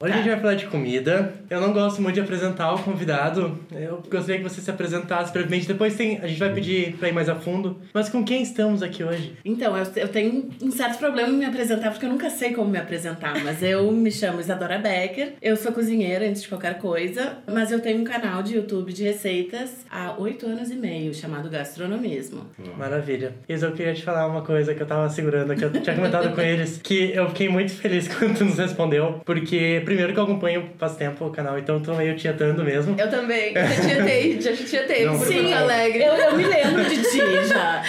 Hoje a gente vai falar de comida. Eu não gosto muito de apresentar o convidado. Eu gostaria que você se apresentasse brevemente. Depois tem, a gente vai pedir pra ir mais a fundo. Mas com quem estamos aqui hoje? Então, eu, eu tenho um certo problema em me apresentar, porque eu nunca sei como me apresentar. Mas eu me chamo Isadora Becker. Eu sou cozinheira antes de qualquer coisa. Mas eu tenho um canal de YouTube de receitas há oito anos e meio, chamado Gastronomismo. Maravilha. Isa, eu queria te falar uma coisa que eu tava segurando, que eu tinha comentado com eles, que eu fiquei muito feliz quando tu nos respondeu, porque primeiro que eu acompanho faz tempo o canal, então tô meio tietando mesmo. Eu também. Já tietei, já tietei Não, por Sim, Porto Alegre. Eu, eu me lembro de ti já.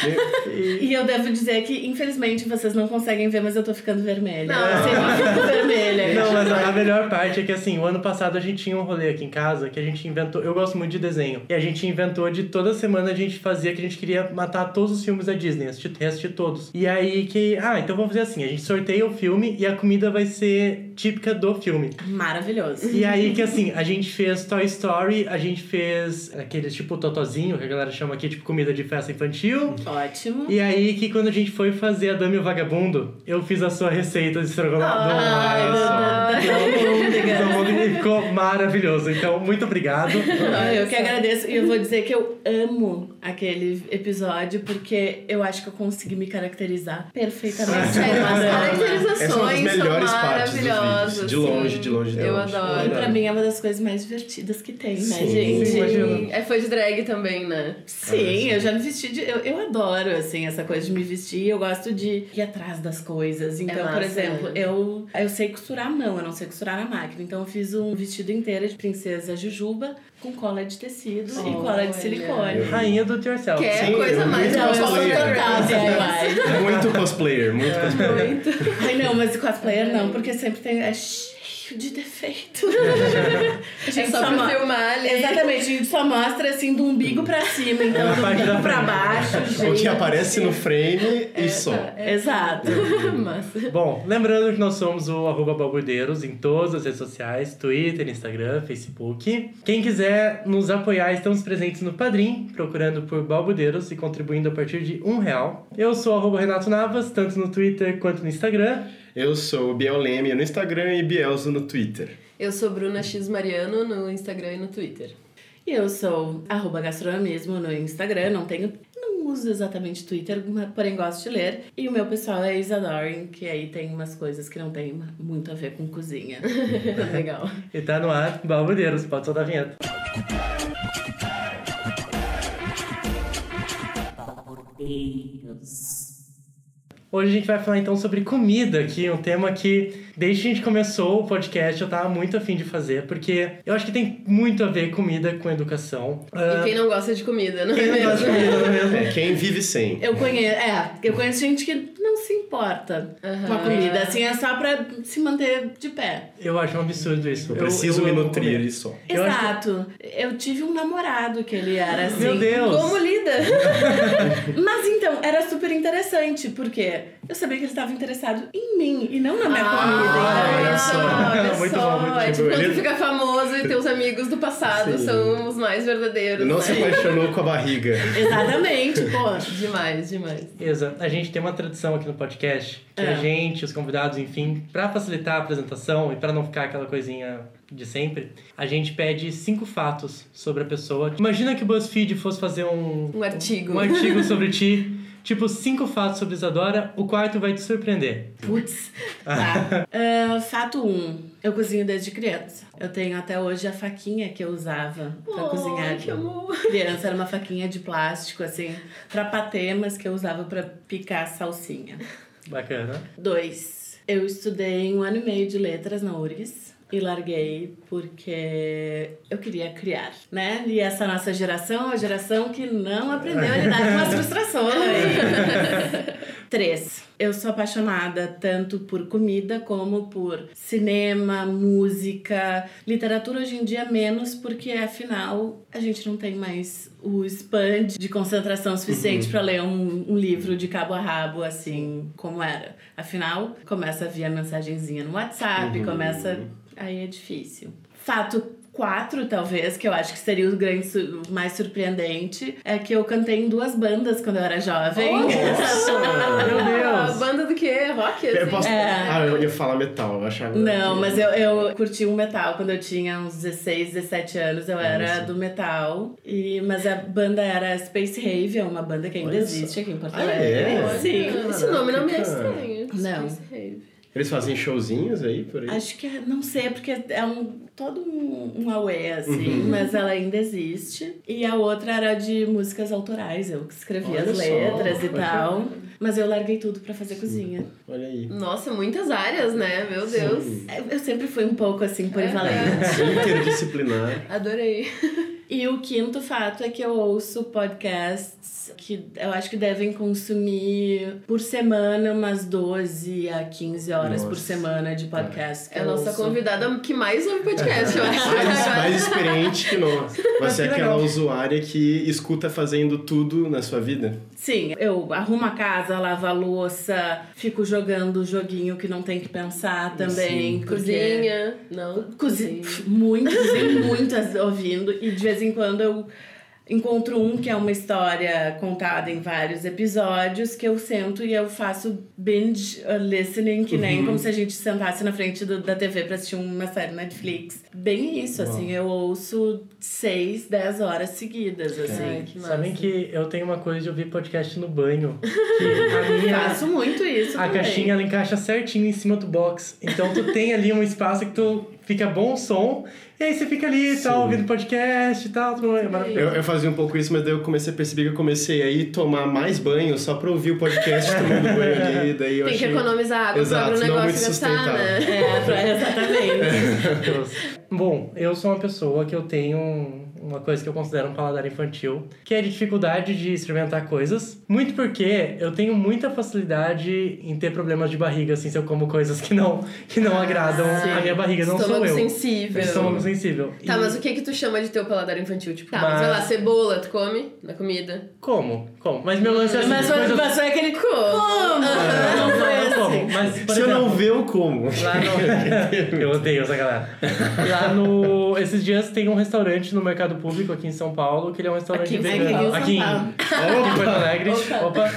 E eu devo dizer que, infelizmente, vocês não conseguem ver, mas eu tô ficando vermelha. Não. Eu sempre fico vermelha. Não, mas a melhor parte é que assim, o ano passado a gente tinha um rolê aqui em casa que a gente inventou. Eu gosto muito de desenho. E a gente inventou de toda semana a gente fazia que a gente queria matar todos os filmes da Disney, assistir, reassistir todos. E aí que. Ah, então vamos fazer assim: a gente sorteia o filme e a comida vai ser típica do filme. Maravilhoso. E aí que assim, a gente fez Toy Story, a gente fez aqueles tipo totozinho, que a galera chama aqui, tipo comida de festa infantil. Ótimo. E aí que quando a gente foi fazer a Dame e o Vagabundo, eu fiz a sua receita de estrogonofe. Ai, e ficou maravilhoso. Então, muito obrigado. Eu que agradeço. E eu vou dizer que eu amo aquele episódio porque eu acho que eu consegui me caracterizar perfeitamente. Sério, as. Essa é caracterizações são melhores partes dos maravilhosas. De sim. Longe, de longe, de Eu longe. adoro. E pra mim é uma das coisas mais divertidas que tem, né, Sim. gente? Sim, imagina. Sim. É, foi de drag também, né? Sim, eu já me vesti de. Eu, eu adoro, assim, essa coisa de me vestir. Eu gosto de ir atrás das coisas. Então, massa, por exemplo, né? eu, eu sei costurar à mão, eu não sei costurar na máquina. Então, eu fiz um vestido inteiro de princesa Jujuba com cola de tecido e cola de silicone. Rainha do yourself. Que é Sim, coisa eu mais Então, eu sou cosplayer. DIY. Muito cosplayer, muito É. cosplayer. Muito. Ai, não, mas cosplayer não, porque sempre tem. É cheio de defeito. A É gente só só pra filmar ali. Exatamente, a gente só mostra assim do umbigo pra cima, então É a do parte da umbigo pra frente. baixo, O gente. que aparece no frame e só. Exato. Massa. Bom, lembrando que nós somos o arroba balbudeiros em todas as redes sociais, Twitter, Instagram, Facebook. Quem quiser nos apoiar, estamos presentes no Padrim, procurando por Balbudeiros e contribuindo a partir de um real. Eu sou o arroba Renato Navas, tanto no Twitter quanto no Instagram. Eu sou o Biel Leme no Instagram e Bielzo no Twitter. Eu sou Bruna X Mariano no Instagram e no Twitter. E eu sou arroba gastronomismo no Instagram, não tenho. Não uso exatamente Twitter, mas, porém gosto de ler. E o meu pessoal é Isadorin, que aí tem umas coisas que não tem muito a ver com cozinha. Legal. E tá no ar, Balbudeiros, pode soltar a vinheta. Hoje a gente vai falar então sobre comida aqui, um tema que desde que a gente começou o podcast eu tava muito afim de fazer, porque eu acho que tem muito a ver comida com educação. E quem não gosta de comida, não é Quem não gosta de comida, não é mesmo? É, quem vive sem. Eu conheço, é, eu conheço gente que não se importa com a comida, assim, é só pra se manter de pé. Eu acho um absurdo isso. Eu preciso me amo nutrir ele só. Eu que- Exato. Eu tive um namorado que ele era assim. Meu Deus! Como lida? Mas então, era super interessante, porque eu sabia que ele estava interessado em mim e não na minha comida. Ah, então, olha só. Olha Muito só. bom, muito é tipo quando Ele- fica famoso e teus amigos do passado Sim. são os mais verdadeiros, Não né? se apaixonou com a barriga. Exatamente, pô. Demais, demais. Isa, a gente tem uma tradição aqui no podcast que É. a gente, os convidados, enfim, pra facilitar a apresentação e pra não ficar aquela coisinha de sempre, a gente pede cinco fatos sobre a pessoa. Imagina que o BuzzFeed fosse fazer um, Um artigo. um artigo sobre ti. Tipo, cinco fatos sobre Isadora, o quarto vai te surpreender. Putz. Tá. Ah, fato 1. Um, eu cozinho desde criança. Eu tenho até hoje a faquinha que eu usava pra Oh, cozinhar. que amor. Criança era uma faquinha de plástico, assim, pra patê, mas que eu usava pra picar salsinha. Bacana. Dois. Eu estudei um ano e meio de letras na URGS. E larguei porque eu queria criar, né? E essa nossa geração é a geração que não aprendeu a lidar com as frustrações. Três. Eu sou apaixonada tanto por comida como por cinema, música, literatura hoje em dia menos, porque afinal a gente não tem mais o span de concentração suficiente para ler um, um livro de cabo a rabo assim como era. Afinal, começa a vir a mensagenzinha no WhatsApp, começa aí é difícil. Fato 4, talvez, que eu acho que seria o grande o mais surpreendente, é que eu cantei em duas bandas quando eu era jovem. Meu Ah, Deus! banda do quê? Rock? Eu assim? posso... É. Ah, eu ia falar metal, eu achava. Não, que- mas eu, eu curti um metal quando eu tinha uns 16, 17 anos, eu era só. do metal. E, mas a banda era Space Rave, é uma banda que ainda só. existe aqui em Porto Ah, Alegre. é? Sim. Esse nome não me é estranho. Não. Space Rave. Eles fazem showzinhos aí por aí? Acho que é, não sei, porque é um todo um, um away, assim, Uhum. mas ela ainda existe. E a outra era de músicas autorais, eu que escrevi Olha as só, letras e pode tal. Mas eu larguei tudo pra fazer cozinha. Olha aí. Nossa, muitas áreas, né? Meu Deus. Sim. Eu- Eu sempre fui um pouco assim, polivalente. Interdisciplinar. Adorei. E o quinto fato é que eu ouço podcasts que eu acho que devem consumir por semana umas 12 a 15 horas por Nossa. semana de podcast. que É a nossa ouço. convidada que mais ouve podcast, eu acho. Mais, mais experiente que nós. Você é que aquela legal. usuária que escuta fazendo tudo na sua vida? Sim, eu arrumo a casa, lavo a louça, fico jogando joguinho que não tem que pensar também. Sim. porque- Cozinha. Não. Cozinha. Muito, cozinho muito as- ouvindo. E de vez em quando eu encontro um que é uma história contada em vários episódios que eu sento e eu faço binge uh, listening, que nem como se a gente sentasse na frente do- da TV pra assistir uma série Netflix. Bem isso, assim, eu ouço seis, dez horas seguidas, assim. Ai, que. Sabem que eu tenho uma coisa de ouvir podcast no banho. Que a minha. Faço muito isso A também. caixinha ela encaixa certinho em cima do box. Então tu tem ali um espaço que tu fica bom som. E aí você fica ali e Sim. tal, ouvindo podcast e tal. tudo é. Eu, eu fazia um pouco isso, mas daí eu comecei a perceber que eu comecei a ir tomar mais banho só pra ouvir o podcast tomando banho ali. Daí eu Tem que achei... economizar água Exato, o é negócio muito gastar, sustentável. né? É, exatamente. Bom, eu sou uma pessoa que eu tenho uma coisa que eu considero um paladar infantil, que é de dificuldade de experimentar coisas. Muito porque eu tenho muita facilidade em ter problemas de barriga, assim, se eu como coisas que não, que não agradam sim. a minha barriga. Não Estômago sou eu. sensível. Estômago sensível. Tá, E- mas o que que tu chama de teu paladar infantil? Tipo, Tá, mas- sei lá, cebola, tu come na comida? Como? Como? Mas meu lance é assim, Mas foi, coisas... mas foi aquele como? Não Não, não, assim. como. Mas, por Se eu exemplo, não ver, eu como. Lá no... eu odeio essa galera. Lá no... Esses dias tem um restaurante no mercado público aqui em São Paulo, que ele é um restaurante Aqui vegano. Aqui em, São em Porto Alegre. Opa. Opa.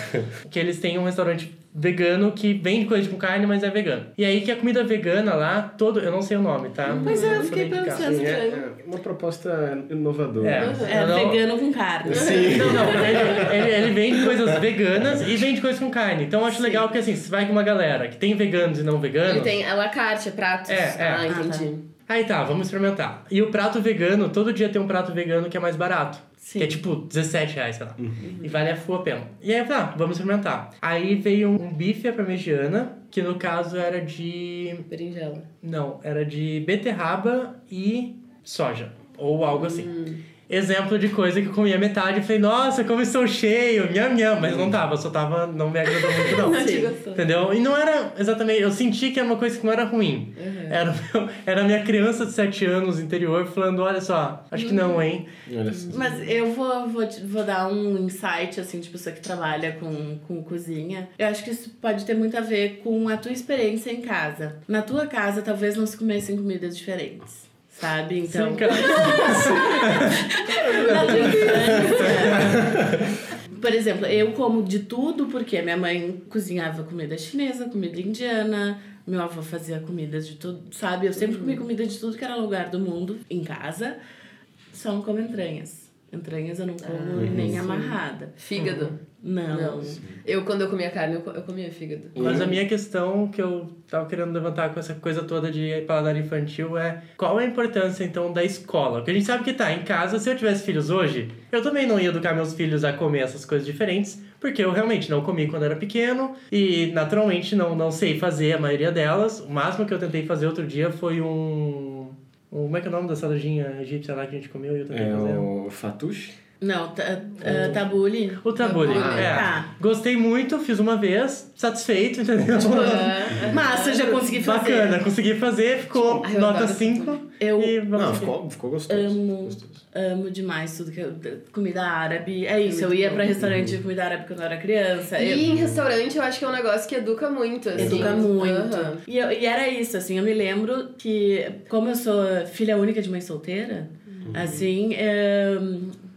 Que eles têm um restaurante vegano que vende coisa com carne, mas é vegano. E aí que a comida vegana lá, todo... Eu não sei o nome, tá? Pois é, eu fiquei pensando. Sim, é, é uma proposta inovadora. É. É não- vegano com carne. Sim. Não, não, ele, ele, ele vende coisas veganas e vende coisas com carne. Então eu acho Sim. legal porque assim, você vai com uma galera que tem veganos e não veganos. Ele tem à la carte, pratos. É, é. Ah, Ah, entendi. Aí tá, vamos experimentar. E o prato vegano, todo dia tem um prato vegano que é mais barato. Sim. Que é tipo 17 reais, sei lá. E vale a full a pena. E aí eu falei, ah, vamos experimentar. Aí veio um bife à parmegiana, que no caso era de. Berinjela. Não, era de beterraba e soja. Ou algo assim. Exemplo de coisa que eu comia metade e falei, nossa, como estou cheio, nham nham. Mas não tava, só tava, não me agradou muito não. Não te gostou. Entendeu? E não era exatamente. Eu senti que era uma coisa que não era ruim. Era, meu- era a minha criança de 7 anos interior falando: olha só, acho que não, hein? Olha só. Mas eu vou, vou, vou dar um insight, assim, de pessoa que trabalha com, com cozinha. Eu acho que isso pode ter muito a ver com a tua experiência em casa. Na tua casa, talvez não se comessem comidas diferentes. Sabe? Então. Sim, cara. Por exemplo, eu como de tudo porque minha mãe cozinhava comida chinesa, comida indiana, meu avô fazia comidas de tudo, sabe? Eu sempre comi comida de tudo que era lugar do mundo em casa, só não como entranhas. Entranhas eu não como nem amarrada. Fígado. Não. Não. Eu, quando eu comia carne, eu, co- eu comia fígado. Mas a minha questão que eu tava querendo levantar com essa coisa toda de paladar infantil é qual a importância então da escola? Porque a gente sabe que tá, em casa, se eu tivesse filhos hoje, eu também não ia educar meus filhos a comer essas coisas diferentes, porque eu realmente não comi quando era pequeno e naturalmente não, não sei fazer a maioria delas. O máximo que eu tentei fazer outro dia foi um. um- como é que é o nome da saladinha egípcia lá que a gente comeu e eu tentei É fazer? o Fatush? Não, ta, uh, tabule. O tabule. É. Tá. Gostei muito, fiz uma vez, satisfeito, entendeu? É. Massa, já consegui fazer. Bacana, consegui fazer, ficou Ai, eu nota adoro 5. Eu e vamos Não, ficou, ficou gostoso. Amo. Gostoso. amo demais tudo que eu, comida árabe. É isso, eu ia pra restaurante de comida árabe quando eu era criança. Eu- E em restaurante eu acho que é um negócio que educa muito, assim. Educa muito. Aham. E, eu- e era isso, assim, eu me lembro que, como eu sou filha única de mãe solteira, assim, é,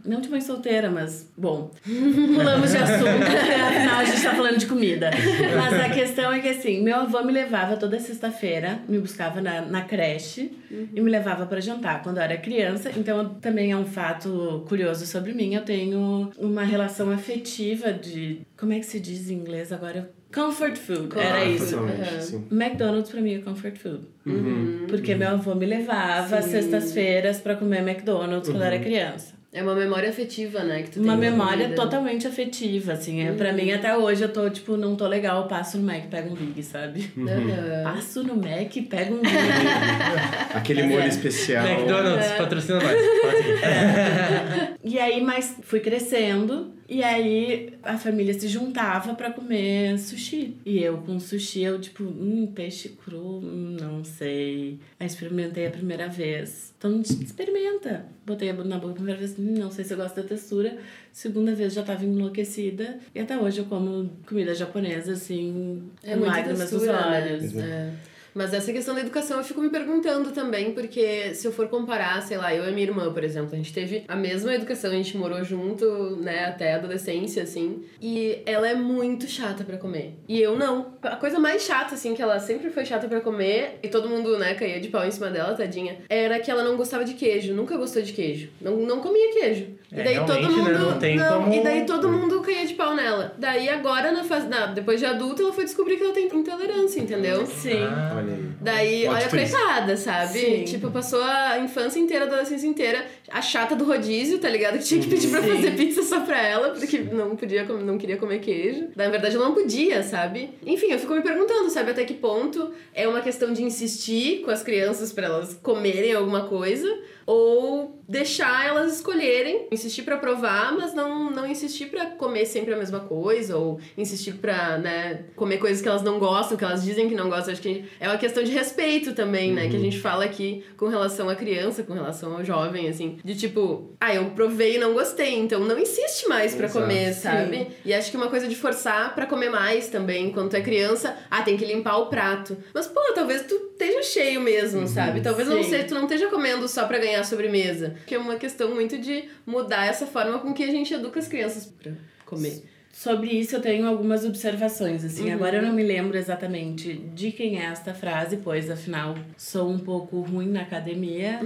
não de mãe solteira, mas, bom, pulamos de assunto, afinal a gente tá falando de comida. Mas a questão é que, assim, meu avô me levava toda sexta-feira, me buscava na, na creche e me levava pra jantar quando eu era criança. Então, também é um fato curioso sobre mim, eu tenho uma relação afetiva de, como é que se diz em inglês agora? Comfort food, era isso. Sim. McDonald's pra mim é comfort food. Uhum. Porque meu avô me levava sextas-feiras pra comer McDonald's quando eu era criança. É uma memória afetiva, né? Que tu Uma memória totalmente afetiva, assim. É, Pra mim, até hoje, eu tô, tipo, não tô legal, passo no Mac e pego um Big, sabe? Aham. Passo no Mac e pego um Big. Aquele molho especial. McDonald's, patrocina nós. Ir. e aí, mas fui crescendo. E aí, a família se juntava pra comer sushi. E eu, com sushi, eu, tipo, hum, peixe cru, hum, não sei. Aí, experimentei a primeira vez. Então, experimenta. Botei na boca a primeira vez, hum, não sei se eu gosto da textura. Segunda vez, já tava enlouquecida. E até hoje, eu como comida japonesa, assim, É com lágrimas nos né? olhos. É. Mas essa questão da educação eu fico me perguntando também, porque se eu for comparar, sei lá, eu e minha irmã, por exemplo, a gente teve a mesma educação, a gente morou junto, né, até a adolescência, assim, e ela é muito chata pra comer. E eu não. A coisa mais chata, assim, que ela sempre foi chata pra comer, e todo mundo, né, caía de pau em cima dela, tadinha, era que ela não gostava de queijo, nunca gostou de queijo. Não, não comia queijo. É, e daí todo né, mundo. não tem como- E daí todo mundo caía de pau nela. Daí agora, na fase. na- depois de adulta, ela foi descobrir que ela tem intolerância, entendeu? Sim. Ah. Daí, olha, twist. coitada, sabe? Sim. Tipo, passou a infância inteira, a adolescência inteira, a chata do rodízio, tá ligado? Que tinha que pedir pra Sim. fazer pizza só pra ela, porque não podia, não queria comer queijo. Na verdade, ela não podia, sabe? Enfim, eu fico me perguntando, sabe, até que ponto é uma questão de insistir com as crianças pra elas comerem alguma coisa, ou deixar elas escolherem, insistir pra provar, mas não, não insistir pra comer sempre a mesma coisa, ou insistir pra, né, comer coisas que elas não gostam, que elas dizem que não gostam. Acho que é uma questão de respeito também, né, que a gente fala aqui com relação à criança, com relação ao jovem, assim, de tipo, ah, eu provei e não gostei, então não insiste mais pra Exato. comer, Sim. sabe? E acho que uma coisa de forçar pra comer mais também, quando tu é criança, ah, tem que limpar o prato. Mas, pô, talvez tu esteja cheio mesmo, sabe? Talvez não Sim. seja, tu não esteja comendo só pra ganhar sobremesa. Que é uma questão muito de mudar essa forma com que a gente educa as crianças pra comer. Sobre isso eu tenho algumas observações, assim. Agora eu não me lembro exatamente de quem é esta frase, pois afinal sou um pouco ruim na academia.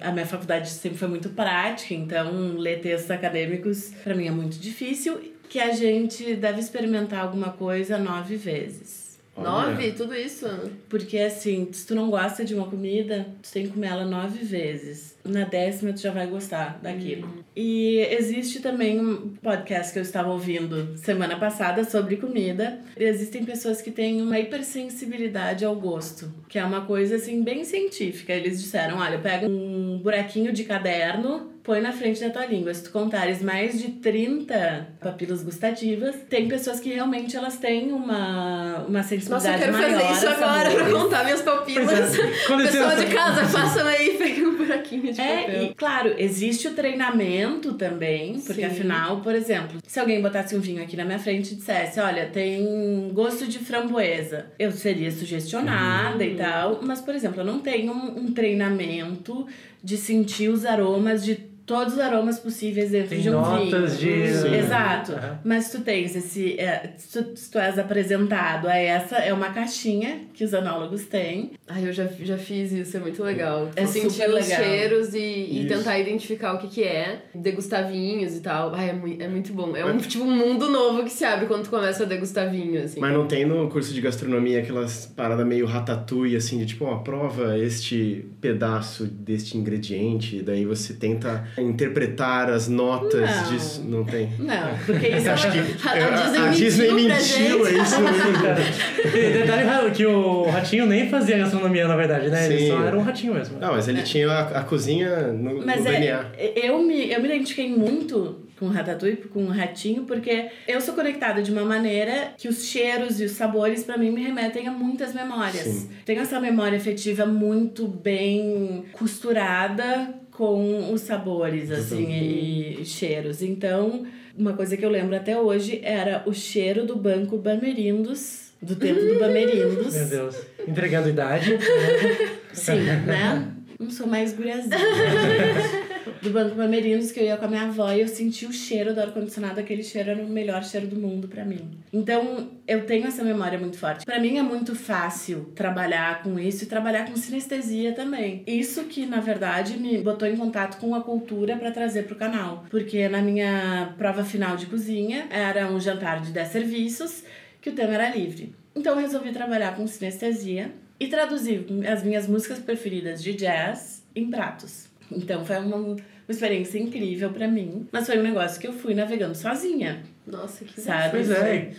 A minha faculdade sempre foi muito prática, então ler textos acadêmicos pra mim é muito difícil. Que a gente deve experimentar alguma coisa nove vezes. Olha. Nove? Tudo isso? Porque assim, se tu não gosta de uma comida, tu tem que comer ela nove vezes. Na décima tu já vai gostar daquilo. E existe também um podcast que eu estava ouvindo semana passada sobre comida. Existem pessoas que têm uma hipersensibilidade ao gosto, que é uma coisa assim bem científica. Eles disseram, olha, pega um buraquinho de caderno, põe na frente da tua língua. Se tu contares mais de 30 papilas gustativas, tem pessoas que realmente elas têm uma, uma sensibilidade Nossa, eu quero maior fazer isso agora pra contar minhas papilas. É. Pessoal de casa, façam aí, peguem um buraquinho de É, papel. e claro, existe o treinamento também, porque Sim. afinal, por exemplo, se alguém botasse um vinho aqui na minha frente e dissesse, olha, tem gosto de framboesa, eu seria sugestionada Uhum. e tal, mas, por exemplo, eu não tenho um, um treinamento de sentir os aromas de todos os aromas possíveis dentro Tem de um notas vinho. de. Sim. Exato. Mas tu tens esse. É, se, tu, tu és apresentado a essa, é uma caixinha que os anólogos têm. Ai, eu já, já fiz isso, é muito legal. É sentir super os legal. cheiros e, e tentar identificar o que que é. Degustar vinhos e tal. Ai, é, mui- é muito bom. É um, tipo, um mundo novo que se abre quando tu começa a degustar vinho, assim. Mas não tem no curso de gastronomia aquelas paradas meio ratatouille, assim, de tipo, ó, prova este pedaço deste ingrediente, daí você tenta interpretar as notas Não. disso? Não tem. Não, porque isso Acho que a, a a Disney Disney mentiu pra mentiu, gente. é isso mesmo. Detalhe que o ratinho nem fazia gastronomia, na verdade, né? Ele Sim. só era um ratinho mesmo. Não, mas ele tinha a, a cozinha no, Mas no é, DNA. eu me, eu me identifiquei muito com o Ratatouille, com o Ratinho, porque eu sou conectada de uma maneira que os cheiros e os sabores, pra mim, me remetem a muitas memórias. Sim. Tenho essa memória afetiva muito bem costurada com os sabores, assim, e, e cheiros. Então, uma coisa que eu lembro até hoje era o cheiro do banco Bamerindos, do tempo do Bamerindos. Meu Deus. Entregando idade. Sim, né? Não sou mais guriazinha. do Banco Bamerinos, que eu ia com a minha avó e eu senti o cheiro do ar-condicionado. Aquele cheiro era o melhor cheiro do mundo pra mim. Então, eu tenho essa memória muito forte. Pra mim é muito fácil trabalhar com isso e trabalhar com sinestesia também. Isso que, na verdade, me botou em contato com a cultura pra trazer pro canal. Porque na minha prova final de cozinha, era um jantar de 10 serviços, que o tema era livre. Então, eu resolvi trabalhar com sinestesia e traduzir as minhas músicas preferidas de jazz em pratos. Então foi uma, uma experiência incrível pra mim, mas foi um negócio que eu fui navegando sozinha, Nossa, que sabe? Pois é.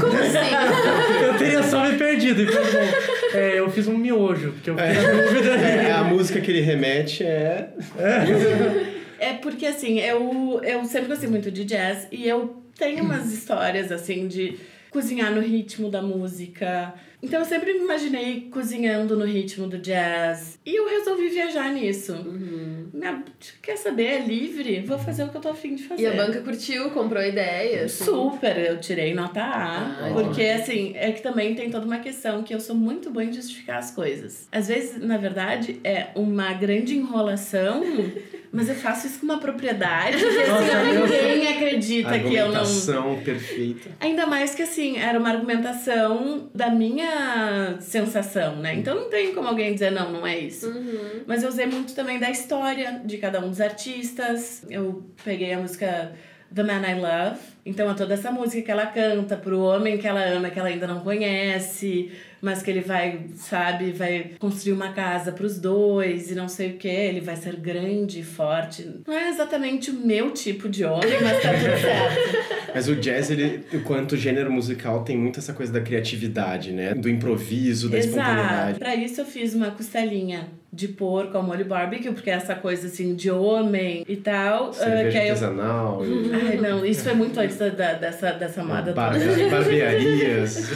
Como assim? Eu teria só me perdido. E foi bom. É, eu fiz um miojo, porque eu fiquei na dúvida. É, a música que ele remete é. É porque assim, eu, eu sempre gostei muito de jazz e eu tenho umas histórias assim de cozinhar no ritmo da música. Então eu sempre me imaginei cozinhando no ritmo do jazz. E eu resolvi viajar nisso. Minha- quer saber? É livre? Vou fazer o que eu tô afim de fazer. E a banca curtiu, comprou ideias. Super, eu tirei nota A. Ah, porque, assim, é que também tem toda uma questão que eu sou muito boa em justificar as coisas. Às vezes, na verdade, é uma grande enrolação, mas eu faço isso com uma propriedade que, assim, ninguém acredita que eu não. Argumentação perfeita. Ainda mais que, assim, era uma argumentação da minha sensação, né? Então não tem como alguém dizer, não, não é isso. Uhum. Mas eu usei muito também da história de cada um dos artistas. Eu peguei a música The Man I Love. Então é toda essa música que ela canta pro homem que ela ama, que ela ainda não conhece, mas que ele vai, sabe, vai construir uma casa pros dois e não sei o que. Ele vai ser grande e forte. Não é exatamente o meu tipo de homem, mas tá tudo certo. Mas o jazz, ele, enquanto gênero musical, tem muito essa coisa da criatividade, né? Do improviso, da Exato. espontaneidade. Pra isso eu fiz uma costelinha de porco ao molho barbecue, porque é essa coisa assim de homem e tal. ah, Cerveja que aí eu artesanal. e Ai, não, isso foi muito antes da, da- dessa, dessa moda bar- toda. barbearias.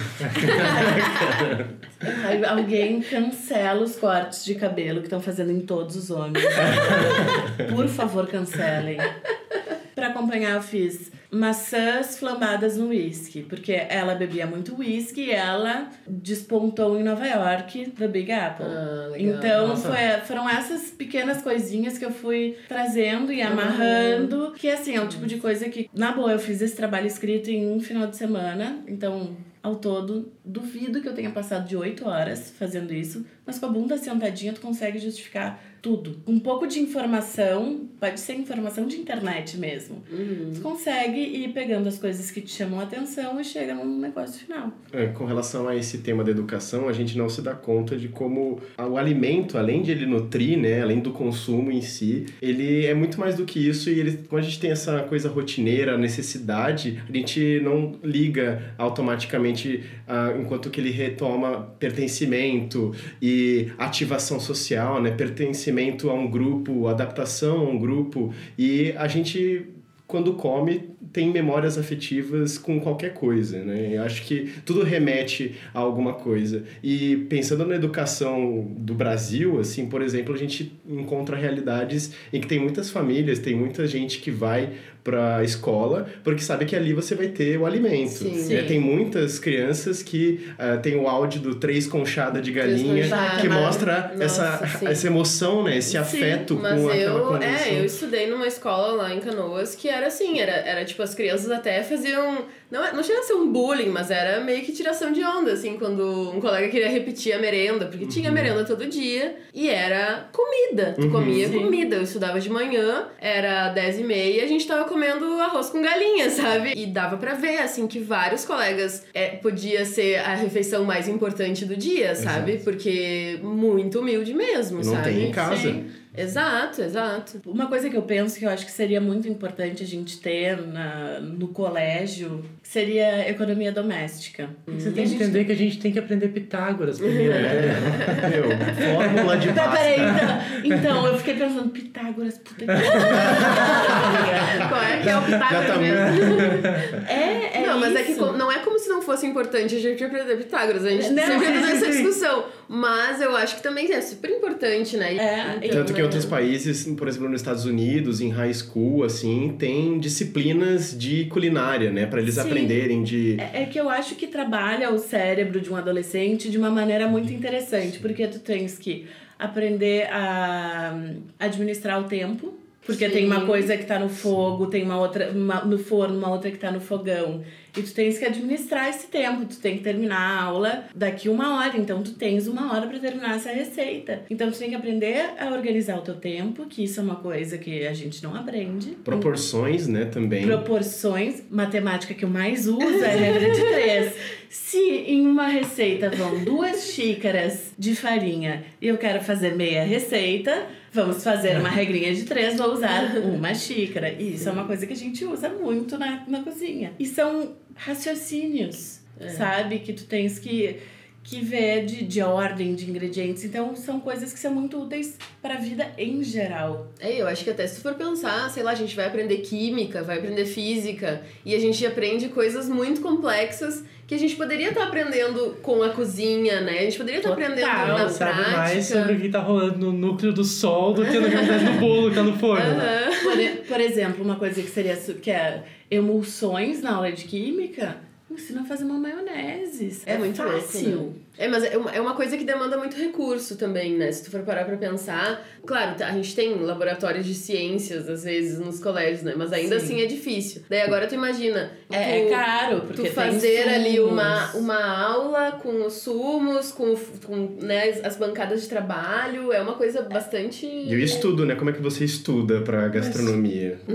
Ai, alguém cancela os cortes de cabelo que estão fazendo em todos os homens. Por favor, cancelem. Pra acompanhar, eu fiz maçãs flambadas no whisky, porque ela bebia muito whisky e ela despontou em Nova York, The Big Apple. Ah. Então Nossa. foi, foram essas pequenas coisinhas que eu fui trazendo e amarrando. Que assim, é o tipo de coisa que, na boa, eu fiz esse trabalho escrito em um final de semana. Então, ao todo, duvido que eu tenha passado de oito horas fazendo isso. Mas com a bunda sentadinha, tu consegue justificar tudo. Um pouco de informação, pode ser informação de internet mesmo. Uhum. Tu consegue ir pegando as coisas que te chamam a atenção e chega num negócio final. É, com relação a esse tema da educação, a gente não se dá conta de como o alimento, além de ele nutrir, né, além do consumo em si, ele é muito mais do que isso e ele, quando a gente tem essa coisa rotineira, a necessidade, a gente não liga automaticamente ah, enquanto que ele retoma pertencimento e ativação social, né, pertencimento a um grupo, adaptação a um grupo e a gente quando come, tem memórias afetivas com qualquer coisa, né? Eu acho que tudo remete a alguma coisa. E pensando na educação do Brasil, assim, por exemplo, a gente encontra realidades em que tem muitas famílias, tem muita gente que vai para a escola porque sabe que ali você vai ter o alimento. Sim. né? Sim. Tem muitas crianças que ah, tem o áudio do três conchada de galinha conchada. que mostra Nossa, essa, sim. essa emoção, né? Esse afeto com aquela eu, conexão. é, eu estudei numa escola lá em Canoas que era assim, era, era tipo, as crianças até faziam. Não, é- não chega a ser um bullying, mas era meio que tiração de onda, assim, quando um colega queria repetir a merenda, porque tinha merenda todo dia e era comida. Tu Uhum. comia Sim. comida. Eu estudava de manhã, era 10 e meia, e a gente tava comendo arroz com galinha, sabe? E dava pra ver, assim, que vários colegas é, podia ser a refeição mais importante do dia, sabe? Porque muito humilde mesmo, Não sabe? tem em casa. Sim. Exato, exato. Uma coisa que eu penso que eu acho que seria muito importante a gente ter na, no colégio seria economia doméstica. Você tem que entender que a gente tem que aprender Pitágoras primeiro. né? Meu, fórmula de Tá, pasta. peraí, então, então, eu fiquei pensando, Pitágoras, puta que Qual é que é o Pitágoras tá mesmo? É, é não, mas é que isso. não é como se não fosse importante a gente aprender Pitágoras. A gente Não, sempre sim, tem essa discussão. Mas eu acho que também é super importante, né? É, Então, Tanto que em né? outros países, por exemplo, nos Estados Unidos, em high school, assim, tem disciplinas de culinária, né? Pra eles Sim. aprenderem de... É é que eu acho que trabalha o cérebro de um adolescente de uma maneira muito interessante, porque tu tens que aprender a administrar o tempo, porque Sim. tem uma coisa que tá no fogo, tem uma outra uma- no forno, uma outra que tá no fogão. E tu tens que administrar esse tempo, tu tem que terminar a aula daqui uma hora, então tu tens uma hora para terminar essa receita. Então tu tem que aprender a organizar o teu tempo, que isso é uma coisa que a gente não aprende. Proporções, né, também. Proporções, matemática que eu mais uso é a regra de três. Se em uma receita vão duas xícaras de farinha e eu quero fazer meia receita, vamos fazer uma regrinha de três, vou usar uma xícara. E isso é uma coisa que a gente usa muito na, na cozinha. E são raciocínios, sabe? Que tu tens que, que ver de, de ordem, de ingredientes. Então, são coisas que são muito úteis para a vida em geral. É, eu acho que até se tu for pensar, sei lá, a gente vai aprender química, vai aprender física, e a gente aprende coisas muito complexas que a gente poderia estar aprendendo com a cozinha, né? A gente poderia estar Total, aprendendo na Sabe prática. mais sobre o que tá rolando no núcleo do sol do que no que acontece no bolo que tá no forno. Aham. Por, por exemplo, uma coisa que seria que é emulsões na aula de química, ensina a fazer uma maionese. É muito louco, fácil. né? É, mas é uma, é uma coisa que demanda muito recurso também, né? Se tu for parar pra pensar. Claro, tá, a gente tem laboratórios de ciências, às vezes, nos colégios, né? Mas ainda Sim. assim é difícil. Daí agora tu imagina. É, é tu- caro, porque Tu tem fazer ali uma, uma aula com os sumos, com, com né, as- as bancadas de trabalho, é uma coisa bastante. E o estudo, né? Como é que você estuda pra gastronomia?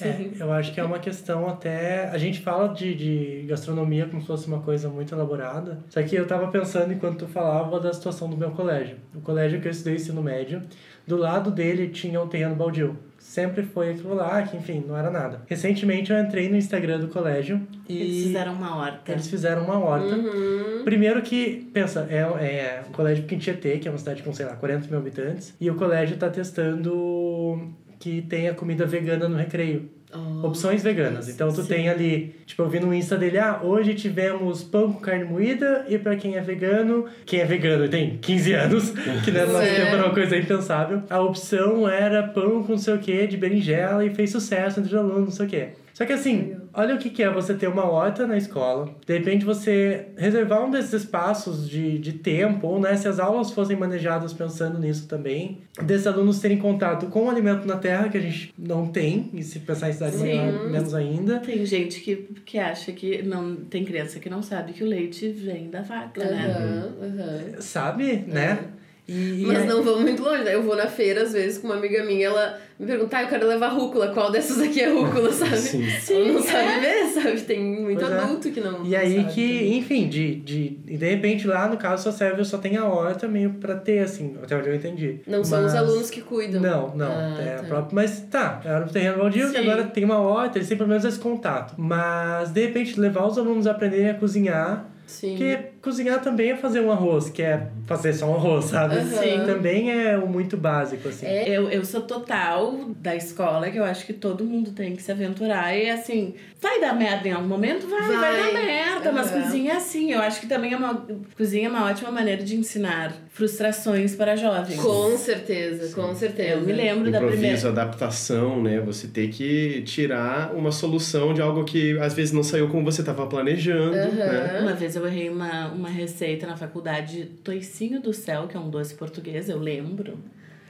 É, eu acho que é uma questão até. A gente fala de, de gastronomia como se fosse uma coisa muito elaborada. Só que eu tava pensando enquanto tu falava da situação do meu colégio. O colégio que eu estudei ensino médio, do lado dele tinha um terreno baldio. Sempre foi aquilo lá, que enfim, não era nada. Recentemente eu entrei no Instagram do colégio e. Eles fizeram uma horta. Eles fizeram uma horta. Uhum. Primeiro que, pensa, é, é um colégio aqui em Tietê, que é uma cidade com, sei lá, 40 mil habitantes, e o colégio tá testando que tenha comida vegana no recreio. Oh, Opções veganas. Então tu sim. tem ali, tipo, eu vi no Insta dele, ah, hoje tivemos pão com carne moída e pra quem é vegano, quem é vegano e tem 15 anos, que né, no nosso É. tempo era uma coisa impensável, a opção era pão com não sei o que, de berinjela e fez sucesso entre os alunos, não sei o que. Só que assim, olha o que, que é você ter uma horta na escola, de repente você reservar um desses espaços de, de tempo, ou né, se as aulas fossem manejadas pensando nisso também, desses alunos terem contato com o alimento na terra, que a gente não tem, e se pensar em cidade Sim. menor, menos ainda. Tem gente que, que acha que não. Tem criança que não sabe que o leite vem da vaca, né? Aham, aham. Sabe, né? E, e Mas aí- não vamos muito longe, né? Eu vou na feira, às vezes, com uma amiga minha, ela me pergunta, ah, eu quero levar rúcula, qual dessas aqui é rúcula, sabe? Sim. ela não Sim, sabe é. ver, sabe? Tem muito Pois é. adulto que não. E não aí sabe que, também. enfim, de, de, e de repente lá no caso só serve, só tem a horta meio pra ter, assim, até onde eu entendi. Não são os Mas- alunos que cuidam. Não, não. Ah, é tá. próprio, mas tá, era um terreno baldio Sim. e agora tem uma horta, eles têm pelo menos esse contato. Mas, de repente, levar os alunos a aprenderem a cozinhar, Sim. porque cozinhar também é fazer um arroz, que é fazer só um arroz, sabe? Sim. Também é o muito básico, assim. É. Eu, eu sou total da escola, que eu acho que todo mundo tem que se aventurar. E assim, vai dar merda em algum momento? Vai, vai, Vai. dar merda. Mas Aham. cozinha é assim. Eu acho que também é uma. Cozinha é uma ótima maneira de ensinar frustrações para jovens. Com certeza, com certeza. Eu me lembro da primeira. Improviso, adaptação, né? Você ter que tirar uma solução de algo que às vezes não saiu como você estava planejando, né? Uma vez eu errei uma, uma receita na faculdade, toicinho do céu, que é um doce português, eu lembro.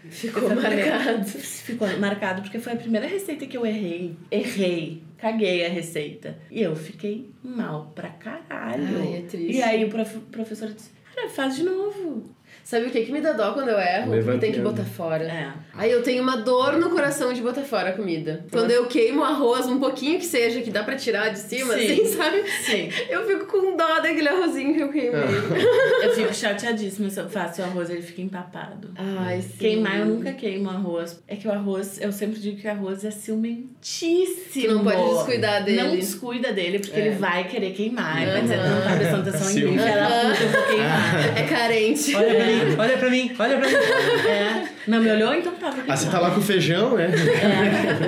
Ficou marcado. Ficou marcado porque foi a primeira receita que eu errei. Errei. Caguei a receita. E eu fiquei mal pra caralho. Ai, é triste. E aí o prof- professor disse: Cara, faz de novo. Sabe o que que me dá dó quando eu erro? Porque tem que Levantando. botar fora. É. Aí eu tenho uma dor no coração de botar fora a comida. Quando eu queimo o arroz, um pouquinho que seja, que dá pra tirar de cima, Sim. assim, sabe? Sim. Eu fico com dó daquele arrozinho que eu queimei. Eu fico chateadíssima se eu faço o arroz ele fica empapado. Ai, sim. Queimar, eu nunca queimo arroz. É que o arroz, eu sempre digo que o arroz é ciumentíssimo. Tu não pode descuidar dele. Não descuida dele, porque É. ele vai querer queimar. Ele vai dizer, não tá prestando atenção em mim, Ciúme. filha da puta, eu vou queimar. É carente. Olha pra mim, olha pra mim, olha pra mim. É. Não me olhou? Então tá, vou Ah, você tá lá com feijão, né?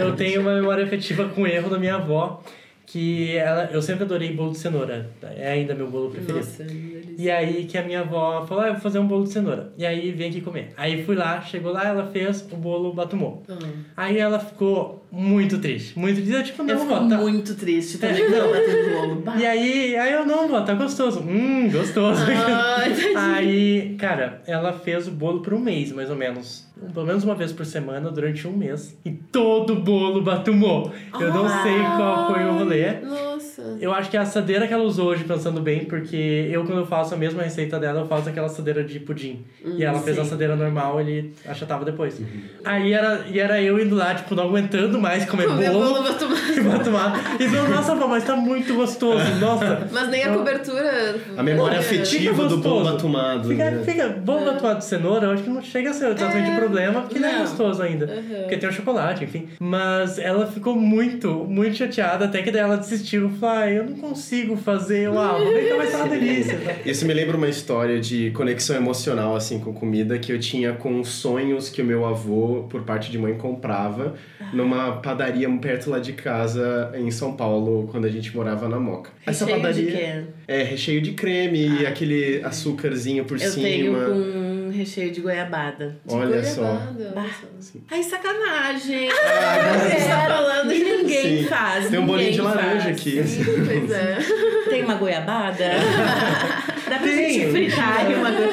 Eu tenho uma memória afetiva com o erro da minha avó, que ela, eu sempre adorei bolo de cenoura. É ainda meu bolo preferido. Nossa. E aí que a minha avó falou, ah, eu vou fazer um bolo de cenoura. E aí vem aqui comer. Aí fui lá, chegou lá, ela fez o bolo batumô. Ah. Aí ela ficou muito triste, muito triste. Eu tipo, não, Eu vó, tá... muito triste também É, quando não. bolo. E aí, aí eu não, vó, tá gostoso. Hum, gostoso. Ai, tadinha. aí, cara, ela fez o bolo por um mês, mais ou menos. Pelo menos uma vez por semana, durante um mês. E todo bolo batumô. Eu não sei qual foi o rolê. Nossa. Eu acho que é a assadeira que ela usou hoje, pensando bem, porque eu, quando eu faço a mesma receita dela, eu faço aquela assadeira de pudim. e ela fez a sim. assadeira normal, ele achatava depois. Aí era, e era eu indo lá, tipo, não aguentando mais comer, Comer bolo. bolo. E batumado. E falou, nossa, vó, mas tá muito gostoso. Nossa. Mas nem a cobertura. A memória afetiva do bolo batumado. Fica, né? fica bolo batumado de cenoura, eu acho que não chega a ser exatamente o problema, porque não é Não. gostoso ainda. Uhum. Porque tem o chocolate, enfim. Mas ela ficou muito, muito chateada, até que daí ela desistiu. Falou, ah, eu não consigo fazer. Eu, ah, vou ver que vai ser uma delícia. Isso me lembra uma história de conexão emocional, assim, com comida que eu tinha com sonhos que o meu avô, por parte de mãe, comprava numa padaria perto lá de casa, em São Paulo, quando a gente morava na Moca. Essa Recheio de padaria quê? é recheio de creme e aquele açúcarzinho por Eu cima. tenho com recheio de goiabada. Olha só. Goiabada, Bah. olha só. Ai, sacanagem! a gente tá falando E ninguém Sim. faz. Tem um bolinho de laranja faz. aqui. Pois é. Tem uma goiabada? Dá pra Tem. gente fritar uma goiabada.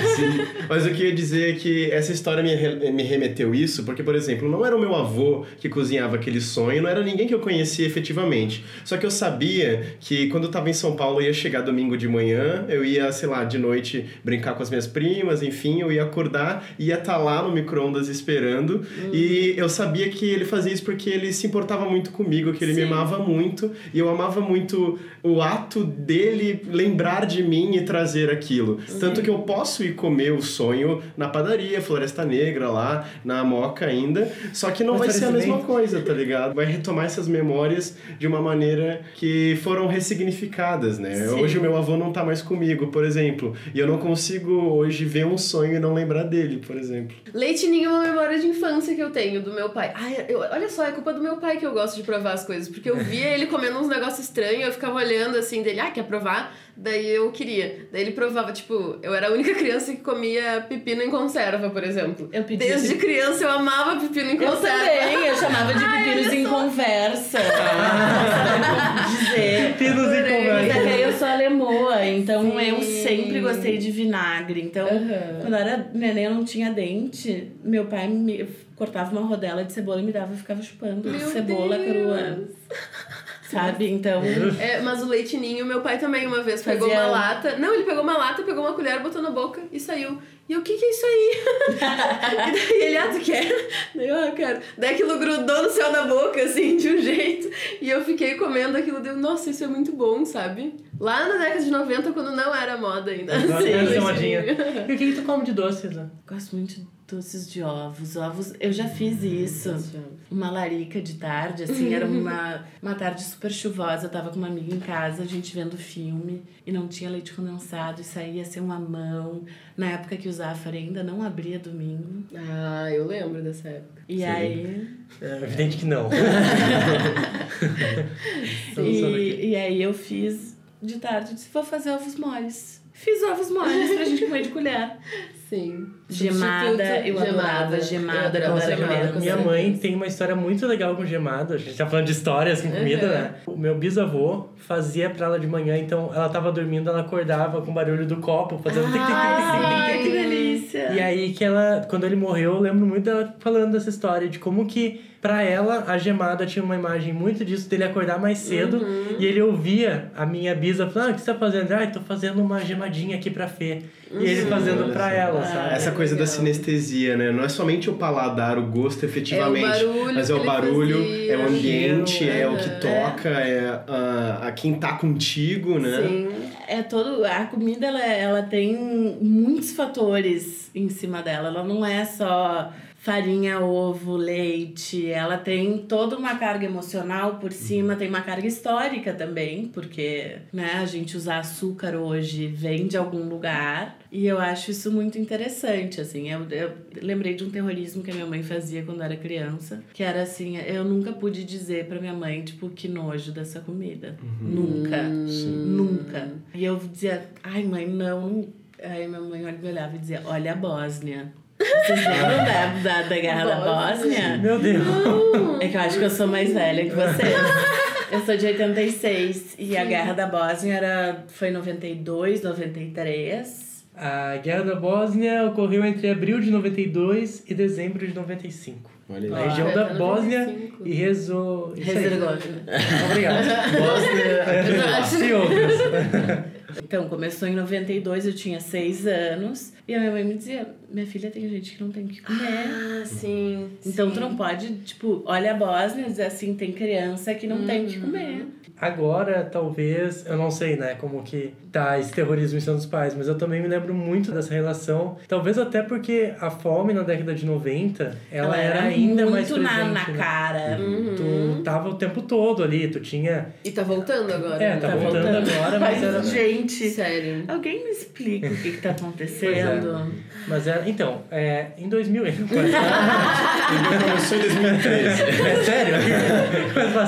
Mas eu queria dizer que essa história me, re- me remeteu isso, porque, por exemplo, não era o meu avô que cozinhava aquele sonho, não era ninguém que eu conhecia efetivamente. Só que eu sabia que quando eu tava em São Paulo, eu ia chegar domingo de manhã, eu ia, sei lá, de noite brincar com as minhas primas, enfim, eu ia acordar, ia estar lá no micro-ondas esperando. E eu sabia que ele fazia isso porque ele se importava muito comigo, que ele me Sim. amava muito, e eu amava muito o ato dele lembrar de mim e trazer aquilo. Tanto que eu posso ir comer o sonho na padaria, Floresta Negra, lá na Moca ainda, só que não Mas vai ser a mesma coisa, tá ligado? Vai retomar essas memórias de uma maneira que foram ressignificadas, né? Sim. Hoje o meu avô não tá mais comigo, por exemplo, e eu não consigo hoje ver um sonho e não lembrar dele, por exemplo. Leite Ninho é uma memória de infância que eu tenho do meu pai. Ai, eu- olha só, é culpa do meu pai que eu gosto de provar as coisas. Porque eu via ele comendo uns negócios estranhos, eu ficava olhando assim dele, ah, quer provar? Daí eu queria. Daí ele provava, tipo, eu era a única criança que comia pepino em conserva, por exemplo. Eu pedi Desde esse- criança eu amava pepino em Eu conserva. também, eu chamava de pepinos em conversa. Ah, dizer. Pinos em Mas é conversa. que aí eu sou alemoa, então Sim. eu sempre gostei de vinagre. Então, Aham. quando eu era neném, eu não tinha dente. Meu pai me cortava uma rodela de cebola e me dava, eu ficava chupando Meu cebola Deus. crua. Sabe? Então, É, mas o leite ninho, meu pai também uma vez pegou Fazia- uma lata. Não, ele pegou uma lata, pegou uma colher, botou na boca e saiu. E o que que é isso aí? e daí ele, ah, tu quer? Daí eu, ah, quero. Daí aquilo grudou no céu da boca, assim, de um jeito. E eu fiquei comendo aquilo, deu, nossa, isso é muito bom, sabe? Lá na década de 90, quando não era moda ainda. Agora Sim, é. E o que, que tu come de doces, né? gosto muito de doces de ovos. Ovos, eu já fiz isso. Uma larica de tarde, assim, era uma, uma tarde super chuvosa. Eu tava com uma amiga em casa, a gente vendo filme e não tinha leite condensado e saía ser uma mão. Na época que o Zafari ainda não abria domingo. Ah, eu lembro dessa época. E aí. É evidente que não. E, e aí eu fiz de tarde, disse, vou fazer ovos moles. Fiz ovos moles pra gente comer de colher. Sim. Gemada, eu adorava gemada Eu adorava gemada, gemada. Minha mãe tem uma história muito legal com gemada. A gente tá falando de histórias com comida, Uhum. né? O meu bisavô fazia pra ela de manhã, então ela tava dormindo, ela acordava com o barulho do copo, fazendo tic tic tic tic tic Ai, tic que delícia. E aí que ela, quando ele morreu, eu lembro muito dela falando dessa história de como que Pra ela, a gemada tinha uma imagem muito disso, dele acordar mais cedo Uhum. e ele ouvia a minha bisa falando: Ah, o que você tá fazendo? Ah, tô fazendo uma gemadinha aqui pra Fê. E ele Uhum. fazendo só. ela, Ah, sabe? Essa É coisa da sinestesia, né? Não é somente o paladar, o gosto efetivamente, É o barulho mas é o barulho, fazia, é o ambiente, cheiro, é o que aham. toca, é a, a quem tá contigo, né? Sim. É todo. A comida ela, ela tem muitos fatores em cima dela. Ela não é só farinha, ovo, leite. Ela tem toda uma carga emocional por cima, tem uma carga histórica também, porque né, a gente usar açúcar hoje vem de algum lugar. E eu acho isso muito interessante, assim. Eu, eu lembrei de um terrorismo que a minha mãe fazia quando era criança, que era assim, eu nunca pude dizer pra minha mãe, tipo, que nojo dessa comida. Nunca. Nunca. E eu dizia, ai mãe, não. não." Aí minha mãe olhava e dizia, olha a Bósnia. Vocês lembram da, da, da guerra da Bósnia? Meu Deus. É que eu acho que eu sou mais velha que vocês. Eu sou de 86 e a guerra da Bósnia era, foi 92, 93. A Guerra da Bósnia ocorreu entre abril de 92 e dezembro de 95. Olha Na região é, da Bósnia 95. e Rezo... aí. Herzegovina. Obrigado. Bósnia, e outras. Então, começou em 92, eu tinha 6 anos. E a minha mãe me dizia, minha filha, tem gente que não tem o que comer. Ah, sim. Então, sim. tu não pode, tipo, olha a Bósnia e dizer assim, tem criança que não tem o que comer. Agora, talvez, eu não sei, né, como que tá esse terrorismo em São dos Pais, mas eu também me lembro muito dessa relação. Talvez até porque a fome na década de 90, ela, era, ainda mais muito presente. na, na né? cara. Tu tava o tempo todo ali, tu tinha. E tá voltando agora. É, né? tá voltando agora, mas era- Gente, Sério. alguém me explica o que, que tá acontecendo? Mas era. Então, é, em 2000. Mas, começou em 2013. é sério?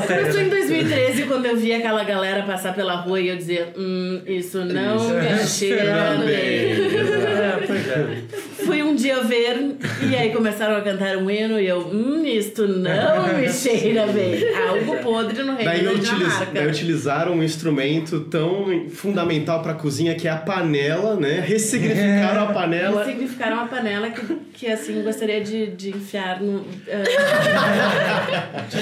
Sério. Começou né? em 2013, quando eu vi aquela galera passar pela rua e eu dizia, hum, isso não Isso. me cheira Não bem. É, pois é. Fui um dia ver e aí começaram a cantar um hino e eu, hum, isto não me cheira bem. Algo podre no reino Daí, da utiliz... Dinamarca. Daí utilizaram um instrumento tão fundamental pra cozinha que é a panela, né? Ressignificaram a panela. Significaram uma panela que, que assim, gostaria de, de enfiar no...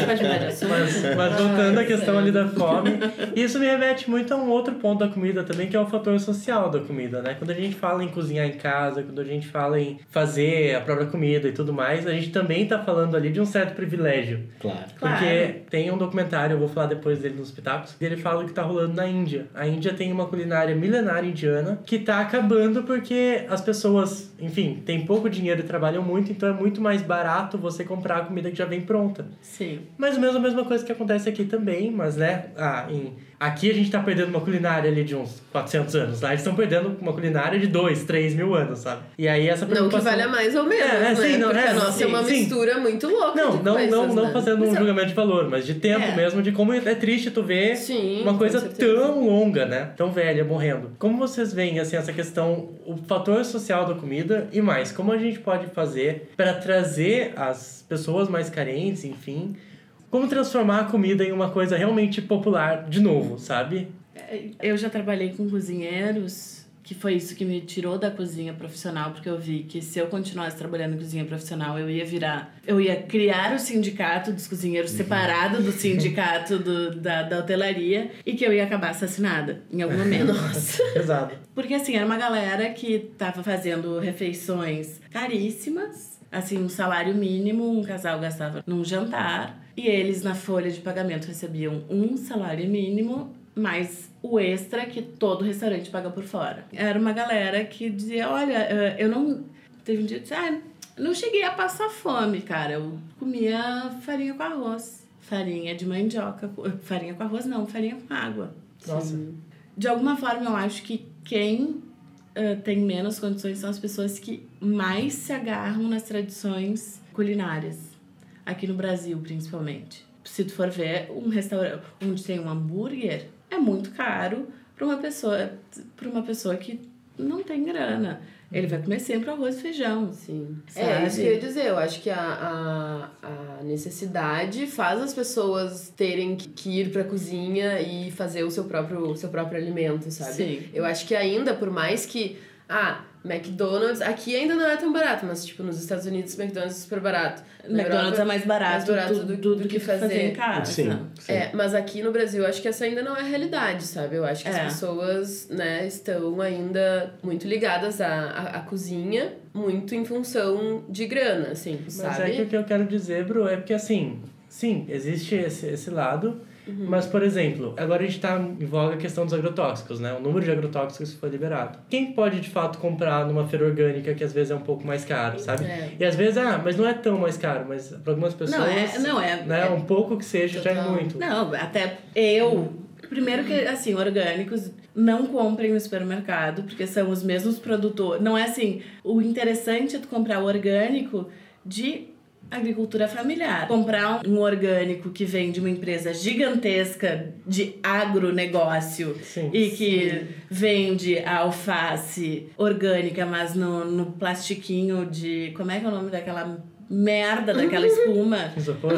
a assunto? Mas, mas voltando à questão ali da fome, isso me remete muito a um outro ponto da comida também, que é o fator social da comida, né? Quando a gente fala em cozinhar em casa, quando a gente fala em fazer a própria comida e tudo mais, a gente também tá falando ali de um certo privilégio. Claro. Claro. Porque tem um documentário, eu vou falar depois dele nos pitacos, e ele fala o que tá rolando na Índia. A Índia tem uma culinária milenária indiana que tá acabando porque as pessoas, enfim, têm pouco dinheiro e trabalham muito, então é muito mais barato você comprar a comida que já vem pronta. Sim. Mais ou menos a mesma coisa que acontece aqui também, mas né, ah, em, aqui a gente tá perdendo uma culinária ali de uns 400 anos, lá eles estão perdendo uma culinária de 2, 3 mil anos, sabe? E aí essa Não que preocupação... valha mais ou menos, É, é, né? sim, não, Porque é, a nossa sim, é uma sim. mistura muito louca Não, não, coisas, não, não né? fazendo um Mas é- julgamento de valor, mas de tempo É. mesmo, de como é triste tu ver Sim, uma coisa tão longa, né? Tão velha, morrendo. Como vocês veem, assim, essa questão, o fator social da comida e mais, como a gente pode fazer para trazer as pessoas mais carentes, enfim, como transformar a comida em uma coisa realmente popular de novo, sabe? Eu já trabalhei com cozinheiros, que foi isso que me tirou da cozinha profissional, porque eu vi que se eu continuasse trabalhando em cozinha profissional, eu ia virar. Eu ia criar o sindicato dos cozinheiros separado do sindicato do, da, da hotelaria e que eu ia acabar assassinada em algum momento. Nossa. Pesado. Porque assim, era uma galera que tava fazendo refeições caríssimas, assim, um salário mínimo, um casal gastava num jantar, e eles na folha de pagamento recebiam um salário mínimo mais o extra que todo restaurante paga por fora. Era uma galera que dizia, olha, eh, eu não... Teve um dia que disse, ah, não cheguei a passar fome, cara. Eu comia farinha com arroz. Farinha de mandioca. Farinha com arroz não, farinha com água. Nossa. De alguma forma, eu acho que quem eh, tem menos condições são as pessoas que mais se agarram nas tradições culinárias. Aqui no Brasil, principalmente. Se tu for ver um restaurante onde tem um hambúrguer, é muito caro para uma pessoa para uma pessoa que não tem grana. Ele vai comer sempre arroz e feijão. Sim. Sabe? É, isso que eu ia dizer. Eu acho que a, a, a necessidade faz as pessoas terem que, que ir pra cozinha e fazer o seu próprio, o seu próprio alimento, sabe? Sim. Eu acho que ainda, por mais que Ah, McDonald's, aqui ainda não é tão barato, mas tipo, nos Estados Unidos, McDonald's é super barato. Na McDonald's Europa, é mais barato, mais barato do, do- do, do que que fazer, fazer. em casa. Sim, sim. É, mas aqui no Brasil, eu acho que essa ainda não é a realidade, sabe? Eu acho que É. as pessoas, né, estão ainda muito ligadas à, à, à cozinha, muito em função de grana, assim, Mas sabe? é que o que eu quero dizer, Bru, é porque assim, sim, existe esse, esse lado, Uhum. mas, por exemplo, agora a gente tá em voga a questão dos agrotóxicos, né? O número de agrotóxicos que foi liberado. Quem pode, de fato, comprar numa feira orgânica que às vezes é um pouco mais caro, sabe? É. E às vezes, ah, mas não é tão mais caro, mas para algumas pessoas, Não, é, não é, né, é- um pouco que seja já é Total. muito. Não, até eu. Primeiro que, assim, orgânicos não comprem no supermercado, porque são os mesmos produtores. Não é assim, o interessante é tu comprar o orgânico de agricultura familiar. Comprar um orgânico que vem de uma empresa gigantesca de agronegócio Sim. e que vende a alface orgânica, mas no, no plastiquinho de... Como é que é o nome daquela merda daquela espuma? Isopor?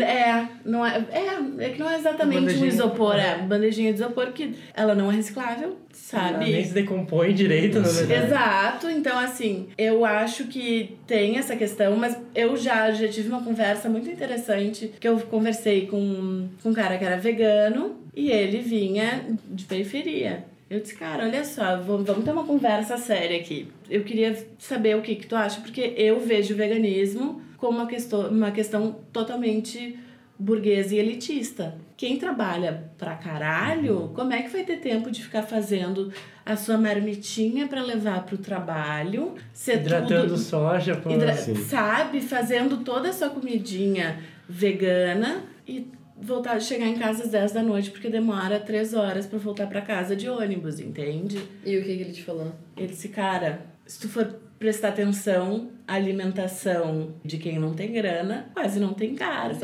É, não é, é, é que não é exatamente um isopor, é bandejinha de isopor que ela não é reciclável, Ela sabe? nem se decompõe direito, na verdade. Exato, então assim, eu acho que tem essa questão, mas eu já, já tive uma conversa muito interessante que eu conversei com, com um cara que era vegano e ele vinha de periferia. Eu disse, cara, olha só, vamos, vamos ter uma conversa séria aqui. Eu queria saber o que, que tu acha, porque eu vejo o veganismo como uma questão, uma questão totalmente burguesa e elitista. Quem trabalha pra caralho, como é que vai ter tempo de ficar fazendo a sua marmitinha pra levar pro trabalho, ser Hidratando tudo, soja, hidra- Sim. sabe, fazendo toda a sua comidinha vegana e voltar chegar em casa às 10 da noite porque demora 3 horas pra voltar pra casa de ônibus, entende? E o que, que ele te falou? Ele disse, cara, se tu for prestar atenção, alimentação de quem não tem grana quase não tem carne.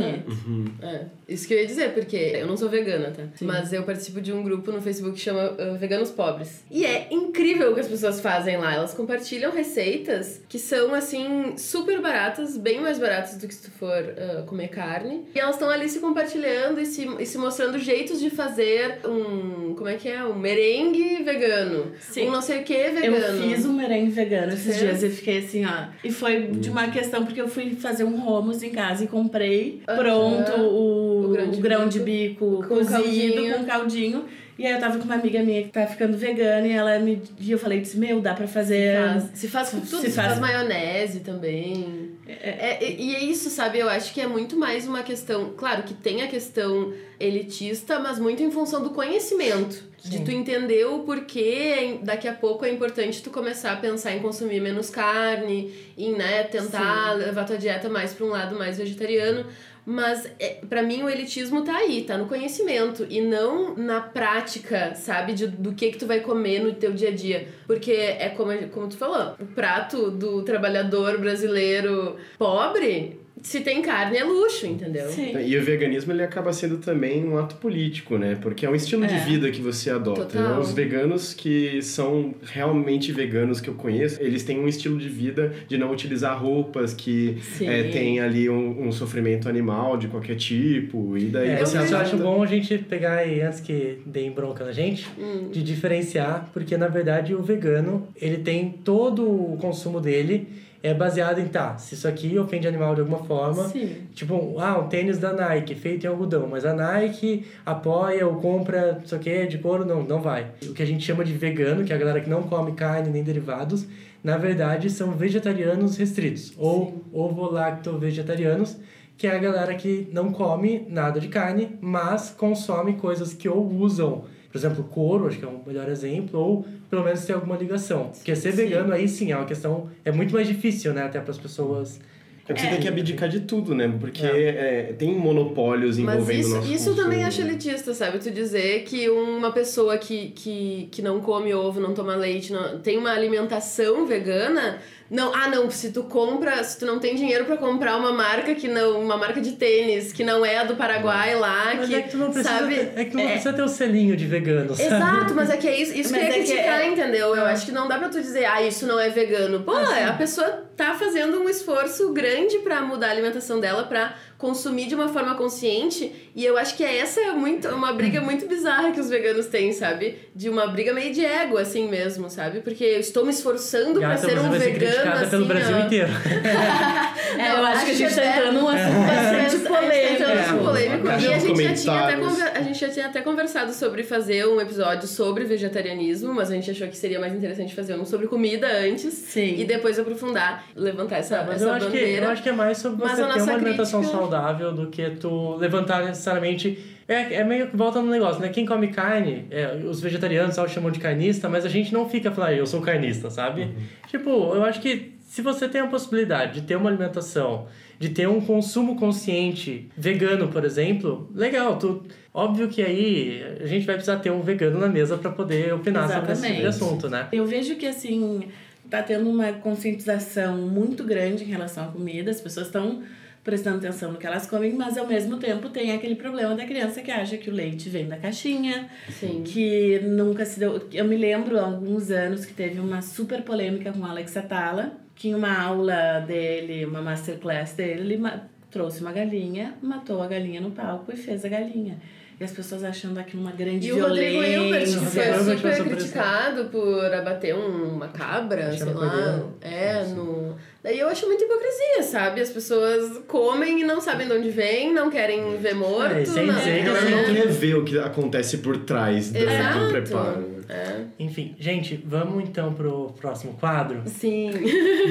É, isso que eu ia dizer, porque eu não sou vegana, tá? Mas eu participo de um grupo no Facebook que chama uh, Veganos Pobres. E é incrível o que as pessoas fazem lá. Elas compartilham receitas que são, assim, super baratas, bem mais baratas do que se tu for uh, comer carne. E elas estão ali se compartilhando e se, e se mostrando jeitos de fazer um. Como é que é? Um merengue vegano. Sim. Um não sei o que vegano. Eu fiz um merengue vegano esses dias e fiquei assim, ó. E foi de uma questão porque eu fui fazer um hummus em casa e comprei Aham. pronto o, O grão de o grão de bico. bico Com cozido caldinho. com caldinho. E aí eu tava com uma amiga minha que tá ficando vegana e ela me. E eu falei, disse, meu, dá pra fazer. Faz- se faz com se tudo, se, faz- faz maionese também. É, e- e é isso, sabe? Eu acho que é muito mais uma questão. Claro que tem a questão elitista, mas muito em função do conhecimento. De Sim. tu entender o porquê daqui a pouco é importante tu começar a pensar em consumir menos carne, em né, tentar levar tua dieta mais pra um lado mais vegetariano. Mas é, para mim o elitismo tá aí, tá no conhecimento e não na prática, sabe, de, do que que tu vai comer no teu dia a dia. Porque é como, como tu falou, o prato do trabalhador brasileiro pobre, se tem carne é luxo, entendeu? Sim. E o veganismo ele acaba sendo também um ato político, né? Porque é um estilo de É. vida que você adota. Total. Os veganos que são realmente veganos que eu conheço, eles têm um estilo de vida de não utilizar roupas que é, tem ali um, um sofrimento animal de qualquer tipo. E daí É, você eu adota- bom a gente pegar aí, antes que deem bronca na gente, Hum. de diferenciar, porque na verdade o vegano, ele tem todo o consumo dele é baseado em, tá, se isso aqui ofende animal de alguma forma, Sim. tipo, ah, um tênis da Nike feito em algodão, mas a Nike apoia ou compra, não sei o que, de couro, não, não vai. O que a gente chama de vegano, que é a galera que não come carne nem derivados, na verdade são vegetarianos restritos, ou ovo-lacto-vegetarianos, que é a galera que não come nada de carne, mas consome coisas que ou usam, por exemplo, couro, acho que é um melhor exemplo, ou pelo menos tem alguma ligação. Porque ser Sim. vegano aí sim é uma questão, é muito mais difícil, né, até para as pessoas É porque você É. tem que abdicar de tudo, né? Porque é, tem monopólios Mas envolvendo o isso, nosso isso também consumo. acho elitista, sabe? Tu dizer que uma pessoa que, que, que não come ovo, não toma leite, não, tem uma alimentação vegana, Não, ah, não, se tu compra, se tu não tem dinheiro pra comprar uma marca que não, uma marca de tênis que não é a do Paraguai lá, Mas que, é que tu não precisa, sabe? ter, é que tu não É. precisa ter o selinho de vegano, sabe? Exato, mas é que é isso, isso que Mas eu ia é que criticar, é- entendeu? Eu acho que não dá pra tu dizer, ah, isso não é vegano. Pô, a pessoa tá fazendo um esforço grande pra mudar a alimentação dela, pra consumir de uma forma consciente, e eu acho que essa é muito uma briga muito bizarra que os veganos têm, sabe? De uma briga meio de ego, assim mesmo, sabe? Porque eu estou me esforçando pra Gata, ser um ser vegano, criticada assim, pelo Brasil ó. inteiro. É, eu acho que a gente tá até- entrando num assunto bastante polêmico. É, É, polêmico. caixa E a gente, já tinha até conver- a gente já tinha até conversado sobre fazer um episódio sobre vegetarianismo, mas a gente achou que seria mais interessante fazer um sobre comida antes. Sim. E depois aprofundar, levantar essa, Mas essa eu acho, que, bandeira. eu acho que é mais sobre Mas você a ter uma alimentação crítica- saudável do que tu levantar necessariamente. É, é meio que volta no negócio, né? Quem come carne, é, os vegetarianos só chamam de carnista, mas a gente não fica falando, "Ah, eu sou carnista, sabe? Tipo, eu acho que se você tem a possibilidade de ter uma alimentação, de ter um consumo consciente vegano, por exemplo, legal, tu. Óbvio que aí a gente vai precisar ter um vegano na mesa para poder opinar sobre esse tipo Exatamente. assunto, né? Eu vejo que, assim, tá tendo uma conscientização muito grande em relação à comida, as pessoas estão prestando atenção no que elas comem, mas ao mesmo tempo tem aquele problema da criança que acha que o leite vem da caixinha, Sim. que nunca se deu. Eu me lembro há alguns anos que teve uma super polêmica com o Alex Atala, que em uma aula dele, uma masterclass dele, ele trouxe uma galinha, matou a galinha no palco e fez a galinha. E as pessoas achando aquilo uma grande E o Rodrigo Hilbert, que violência. foi super criticado por abater um- uma cabra, sei lá. É, no. Daí eu acho muita hipocrisia, sabe? As pessoas comem e não sabem de onde vem, não querem ver morto. É, e sem não, dizer A que galera não é. quer ver o que acontece por trás do, Exato. do preparo. É. Enfim, gente, vamos então pro próximo quadro? Sim.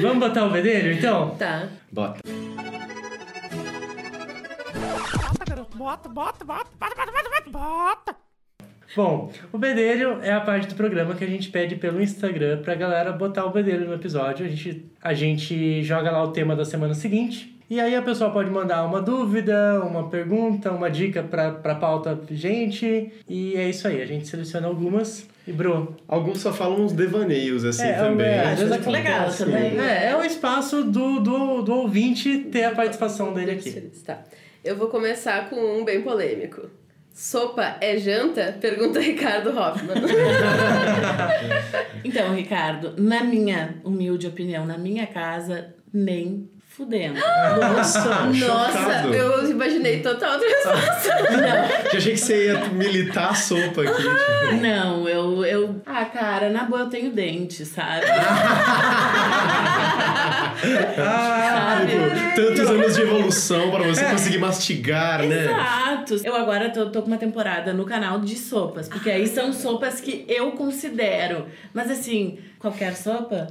Vamos botar o bedelho, então? tá. Bota. Bota, bota, bota, bota, bota, bota, bota, bota. Bom, o bedelho é a parte do programa que a gente pede pelo Instagram pra galera botar o bedelho no episódio. A gente, a gente joga lá o tema da semana seguinte. E aí a pessoa pode mandar uma dúvida, uma pergunta, uma dica pra, pra pauta gente. E é isso aí, a gente seleciona algumas. E, Bru, Alguns só falam uns devaneios assim É, também. é, Acho vezes muito legal também. é, é o espaço do, do, do ouvinte ter a participação dele aqui. Tá. Eu vou começar com um bem polêmico. Sopa é janta? Pergunta Ricardo Hoffman. Então, Ricardo, na minha humilde opinião, na minha casa, nem fudendo. Nossa, Nossa, eu imaginei total outra resposta. Já achei que você ia militar a sopa aqui. tipo. Não, eu, eu. Ah, cara, na boa eu tenho dente, sabe? Ah, Tipo, tantos anos de evolução para você conseguir mastigar, né? Exato. Eu agora tô, tô com uma temporada no canal de sopas, porque aí são sopas que eu considero. Mas assim, qualquer sopa?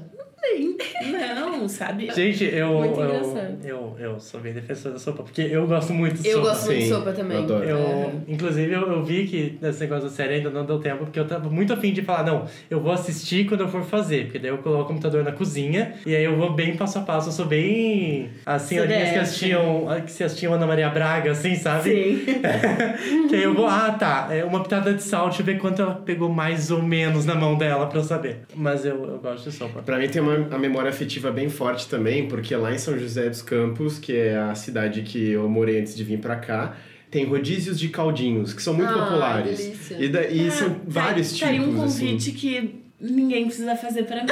Não sabe? Gente, eu, Muito eu, engraçado. eu, eu sou bem defensor da sopa, porque eu gosto muito de Eu sopa. gosto muito de sopa também. eu adoro. Eu, É. Inclusive, eu, eu vi que nesse negócio da série ainda não deu tempo, porque eu tava muito afim de falar, não, eu vou assistir quando eu for fazer, porque daí eu coloco o computador na cozinha e aí eu vou bem passo a passo, eu sou bem as senhorinhas que assistiam, que se assistiam Ana Maria Braga, assim, sabe? Sim. que aí eu vou, ah, tá, é uma pitada de sal, deixa eu ver quanto ela pegou mais ou menos na mão dela pra eu saber. Mas eu, eu gosto de sopa. Pra mim tem uma a memória afetiva bem forte também, porque lá em São José dos Campos, que é a cidade que eu morei antes de vir pra cá, tem rodízios de caldinhos, que são muito Ah, populares. delícia. E, da, e Ah, são tá- vários tá aí tipos, um assim. convite que ninguém precisa fazer pra mim.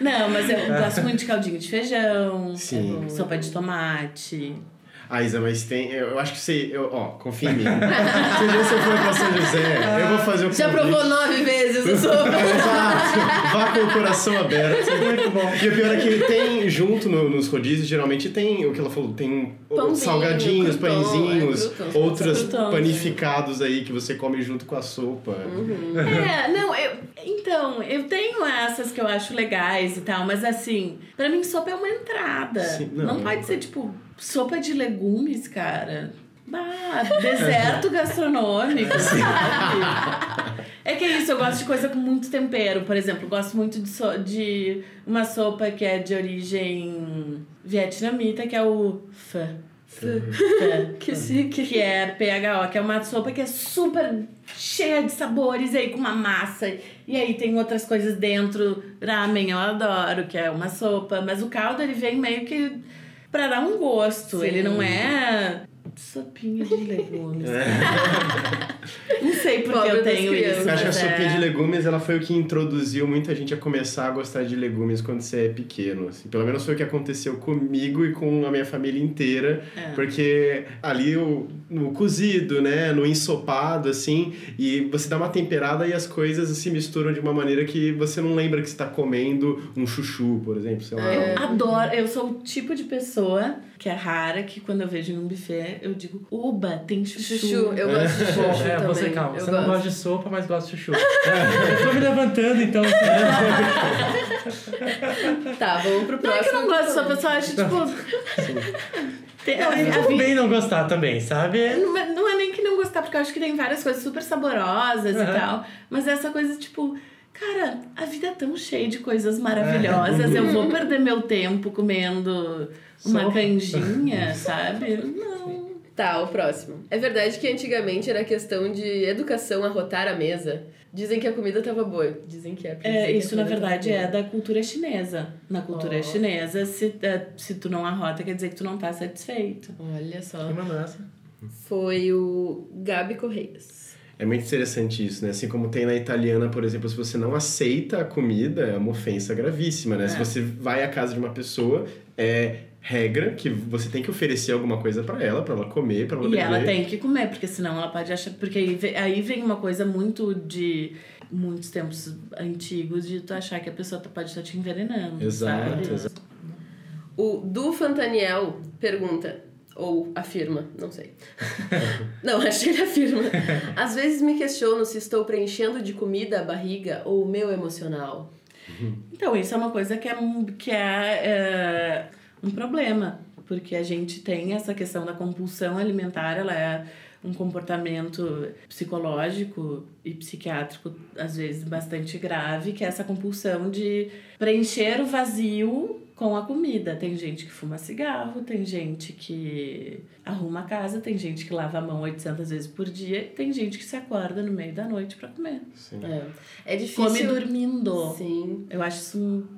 Não, mas eu gosto muito de caldinho de feijão, Sim. sopa de tomate. Ah, Isa, mas tem. Eu, eu acho que você. Eu, ó, confia em mim. Se um dia você for pra São José, eu vou fazer o Já convite. provou nove vezes a sopa? Exato. Vá com o coração aberto. Muito bom. E o pior é que tem, junto no- nos rodízios, geralmente tem o que ela falou, tem Pãozinho, salgadinhos, crouton, pãezinhos, é, outros panificados aí que você come junto com a sopa. É, não, eu. Então, eu tenho essas que eu acho legais e tal, mas assim, pra mim sopa é uma entrada. Sim, não, não. pode ser, tipo, sopa de legumes, cara. Ah, deserto gastronômico, sabe? É que é isso, eu gosto de coisa com muito tempero. Por exemplo, gosto muito de, so- de uma sopa que é de origem vietnamita, que é o pho. que chique. Que é PHO, que é uma sopa que é super cheia de sabores, e aí com uma massa. E aí tem outras coisas dentro. Ramen eu adoro, que é uma sopa. Mas o caldo, ele vem meio que pra dar um gosto. Sim. Ele não é sopinha de legumes. não sei porque Pobre eu tenho isso. Eu acho que a sopinha é... de legumes ela foi o que introduziu muita gente a começar a gostar de legumes quando você é pequeno. Assim. Pelo menos foi o que aconteceu comigo e com a minha família inteira. É. Porque ali o, no cozido, né? No ensopado, assim, e você dá uma temperada e as coisas se misturam de uma maneira que você não lembra que você tá comendo um chuchu, por exemplo. Sei lá. Eu adoro, eu sou o tipo de pessoa que é rara que quando eu vejo em um buffet, eu digo, oba, tem chuchu. Chuchu, eu gosto de chuchu É, também. você calma. eu Você não gosto. gosta de sopa, mas gosta de chuchu. eu tô me levantando, então. Tá, vamos pro Não é próximo. que eu não gosto de sopa, eu só acho, tipo... Tem, a, a Tudo bem não gostar também, sabe? não, é, não é nem que não gostar, porque eu acho que tem várias coisas super saborosas e Uhum. tal. Mas essa coisa, tipo... Cara, a vida é tão cheia de coisas maravilhosas. Eu vou perder meu tempo comendo uma Sopa. canjinha, sabe? Não. Tá, o próximo. É verdade que antigamente era questão de educação arrotar a mesa. Dizem que a comida tava boa. Dizem que é. porque É, isso, na verdade, é da cultura chinesa. Na cultura Ó. chinesa, se, é, se tu não arrota, quer dizer que tu não tá satisfeito. Olha só. Que mandou essa? Foi o Gabi Correias. É muito interessante isso, né? Assim como tem na italiana, por exemplo, se você não aceita a comida, é uma ofensa gravíssima, né? Se É. você vai à casa de uma pessoa, é regra que você tem que oferecer alguma coisa pra ela, pra ela comer, pra ela E beber. ela tem que comer, porque senão ela pode achar. Porque aí vem, aí vem uma coisa muito de muitos tempos antigos de tu achar que a pessoa tá- pode estar te envenenando. Exato, sabe? exato. O Du Fantaniel pergunta, ou afirma, não sei. não, acho que ele afirma. Às vezes me questiono se estou preenchendo de comida a barriga ou o meu emocional. Então, isso é uma coisa que é, que é, é, um problema, porque a gente tem essa questão da compulsão alimentar, ela é um comportamento psicológico e psiquiátrico, às vezes, bastante grave, que é essa compulsão de preencher o vazio com a comida. Tem gente que fuma cigarro, tem gente que arruma a casa, tem gente que lava a mão 800 vezes por dia, tem gente que se acorda no meio da noite para comer. Sim. É, é difícil. Come dormindo. Sim. Eu acho isso.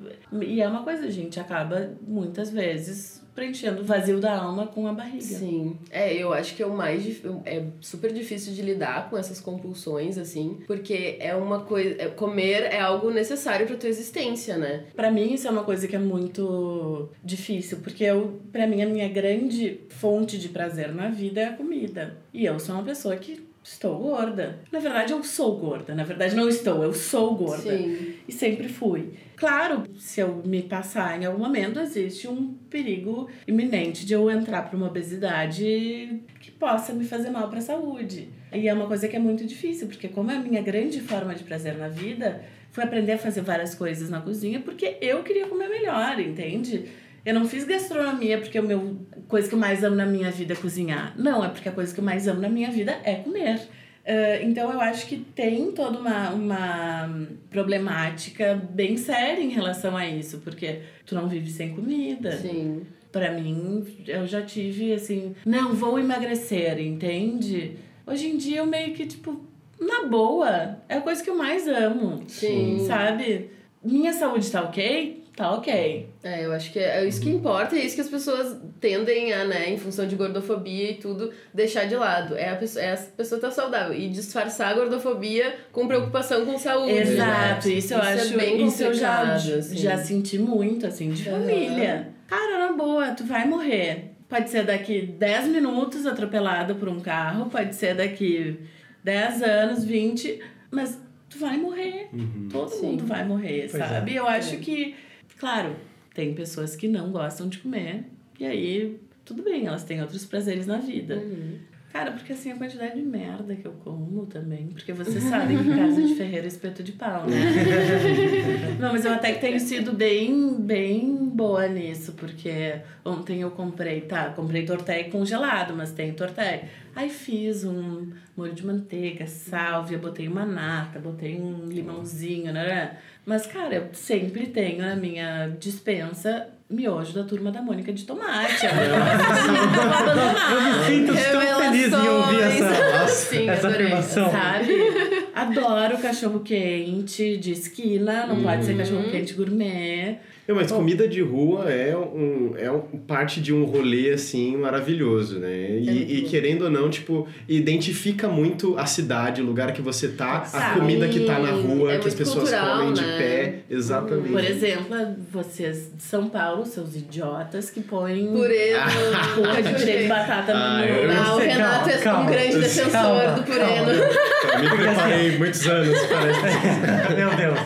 E é uma coisa, a gente acaba muitas vezes preenchendo o vazio da alma com a barriga. Sim. É, eu acho que é o mais é super difícil de lidar com essas compulsões assim, porque é uma coisa, é- comer é algo necessário para tua existência, né? Pra mim isso é uma coisa que é muito difícil, porque eu, para mim a minha grande fonte de prazer na vida é a comida. E eu sou uma pessoa que estou gorda. Na verdade eu sou gorda, na verdade não estou, eu sou gorda. Sim. E sempre fui. Claro, se eu me passar em algum momento, existe um perigo iminente de eu entrar para uma obesidade que possa me fazer mal para a saúde. E é uma coisa que é muito difícil, porque como é a minha grande forma de prazer na vida, foi aprender a fazer várias coisas na cozinha porque eu queria comer melhor, entende? Eu não fiz gastronomia porque a meu, coisa que eu mais amo na minha vida é cozinhar. Não, é porque a coisa que eu mais amo na minha vida é comer. Ah, então eu acho que tem toda uma, uma problemática bem séria em relação a isso, porque tu não vive sem comida. Sim. Pra mim, eu já tive assim, não vou emagrecer, entende? Hoje em dia eu meio que, tipo, na boa, é a coisa que eu mais amo. Sim. Sabe? Minha saúde tá ok? Tá ok. É, eu acho que é isso que importa, é isso que as pessoas tendem a, né, em função de gordofobia e tudo, deixar de lado. É a pessoa, é a pessoa tá saudável. E disfarçar a gordofobia com preocupação com saúde. Exato, né? isso eu é acho. bem isso eu já, assim. já senti muito, assim, de Aham. família. Cara, na boa, tu vai morrer. Pode ser daqui 10 minutos atropelado por um carro, pode ser daqui 10 anos, 20, mas tu vai morrer. Todo Sim. mundo vai morrer, Pois é. sabe? Eu acho É. que, claro, tem pessoas que não gostam de comer, e aí tudo bem, elas têm outros prazeres na vida. Uhum. Cara, porque assim, a quantidade de merda que eu como também. Porque vocês sabem que casa de ferreiro é espeto de pau, né? Não, mas eu até que tenho sido bem, bem boa nisso, porque ontem eu comprei, tá, comprei tortéia congelado, mas tem tortéia. Aí fiz um molho de manteiga, sálvia, botei uma nata, botei um limãozinho, né? Mas, cara, eu sempre tenho na minha dispensa miojo da turma da Mônica de tomate. É assim. Eu me sinto tão feliz em ouvir essa. Sim, essa adorei. afirmação. Sabe? Adoro cachorro quente de esquina, não pode ser cachorro quente gourmet. Não, mas comida de rua é, um, é um, parte de um rolê, assim, maravilhoso, né? E, e querendo ou não, tipo, identifica muito a cidade, o lugar que você tá, a Sabe. comida que tá na rua, É que as pessoas cultural, comem de né? pé. Exatamente. Por exemplo, vocês de São Paulo, seus idiotas que põem Purê no... porra de purê de batata Ah, no... Ah, o sei, Renato é calma, um grande calma. defensor Calma, do purê. calma. no- Eu me preparei muitos anos para essa Meu Deus.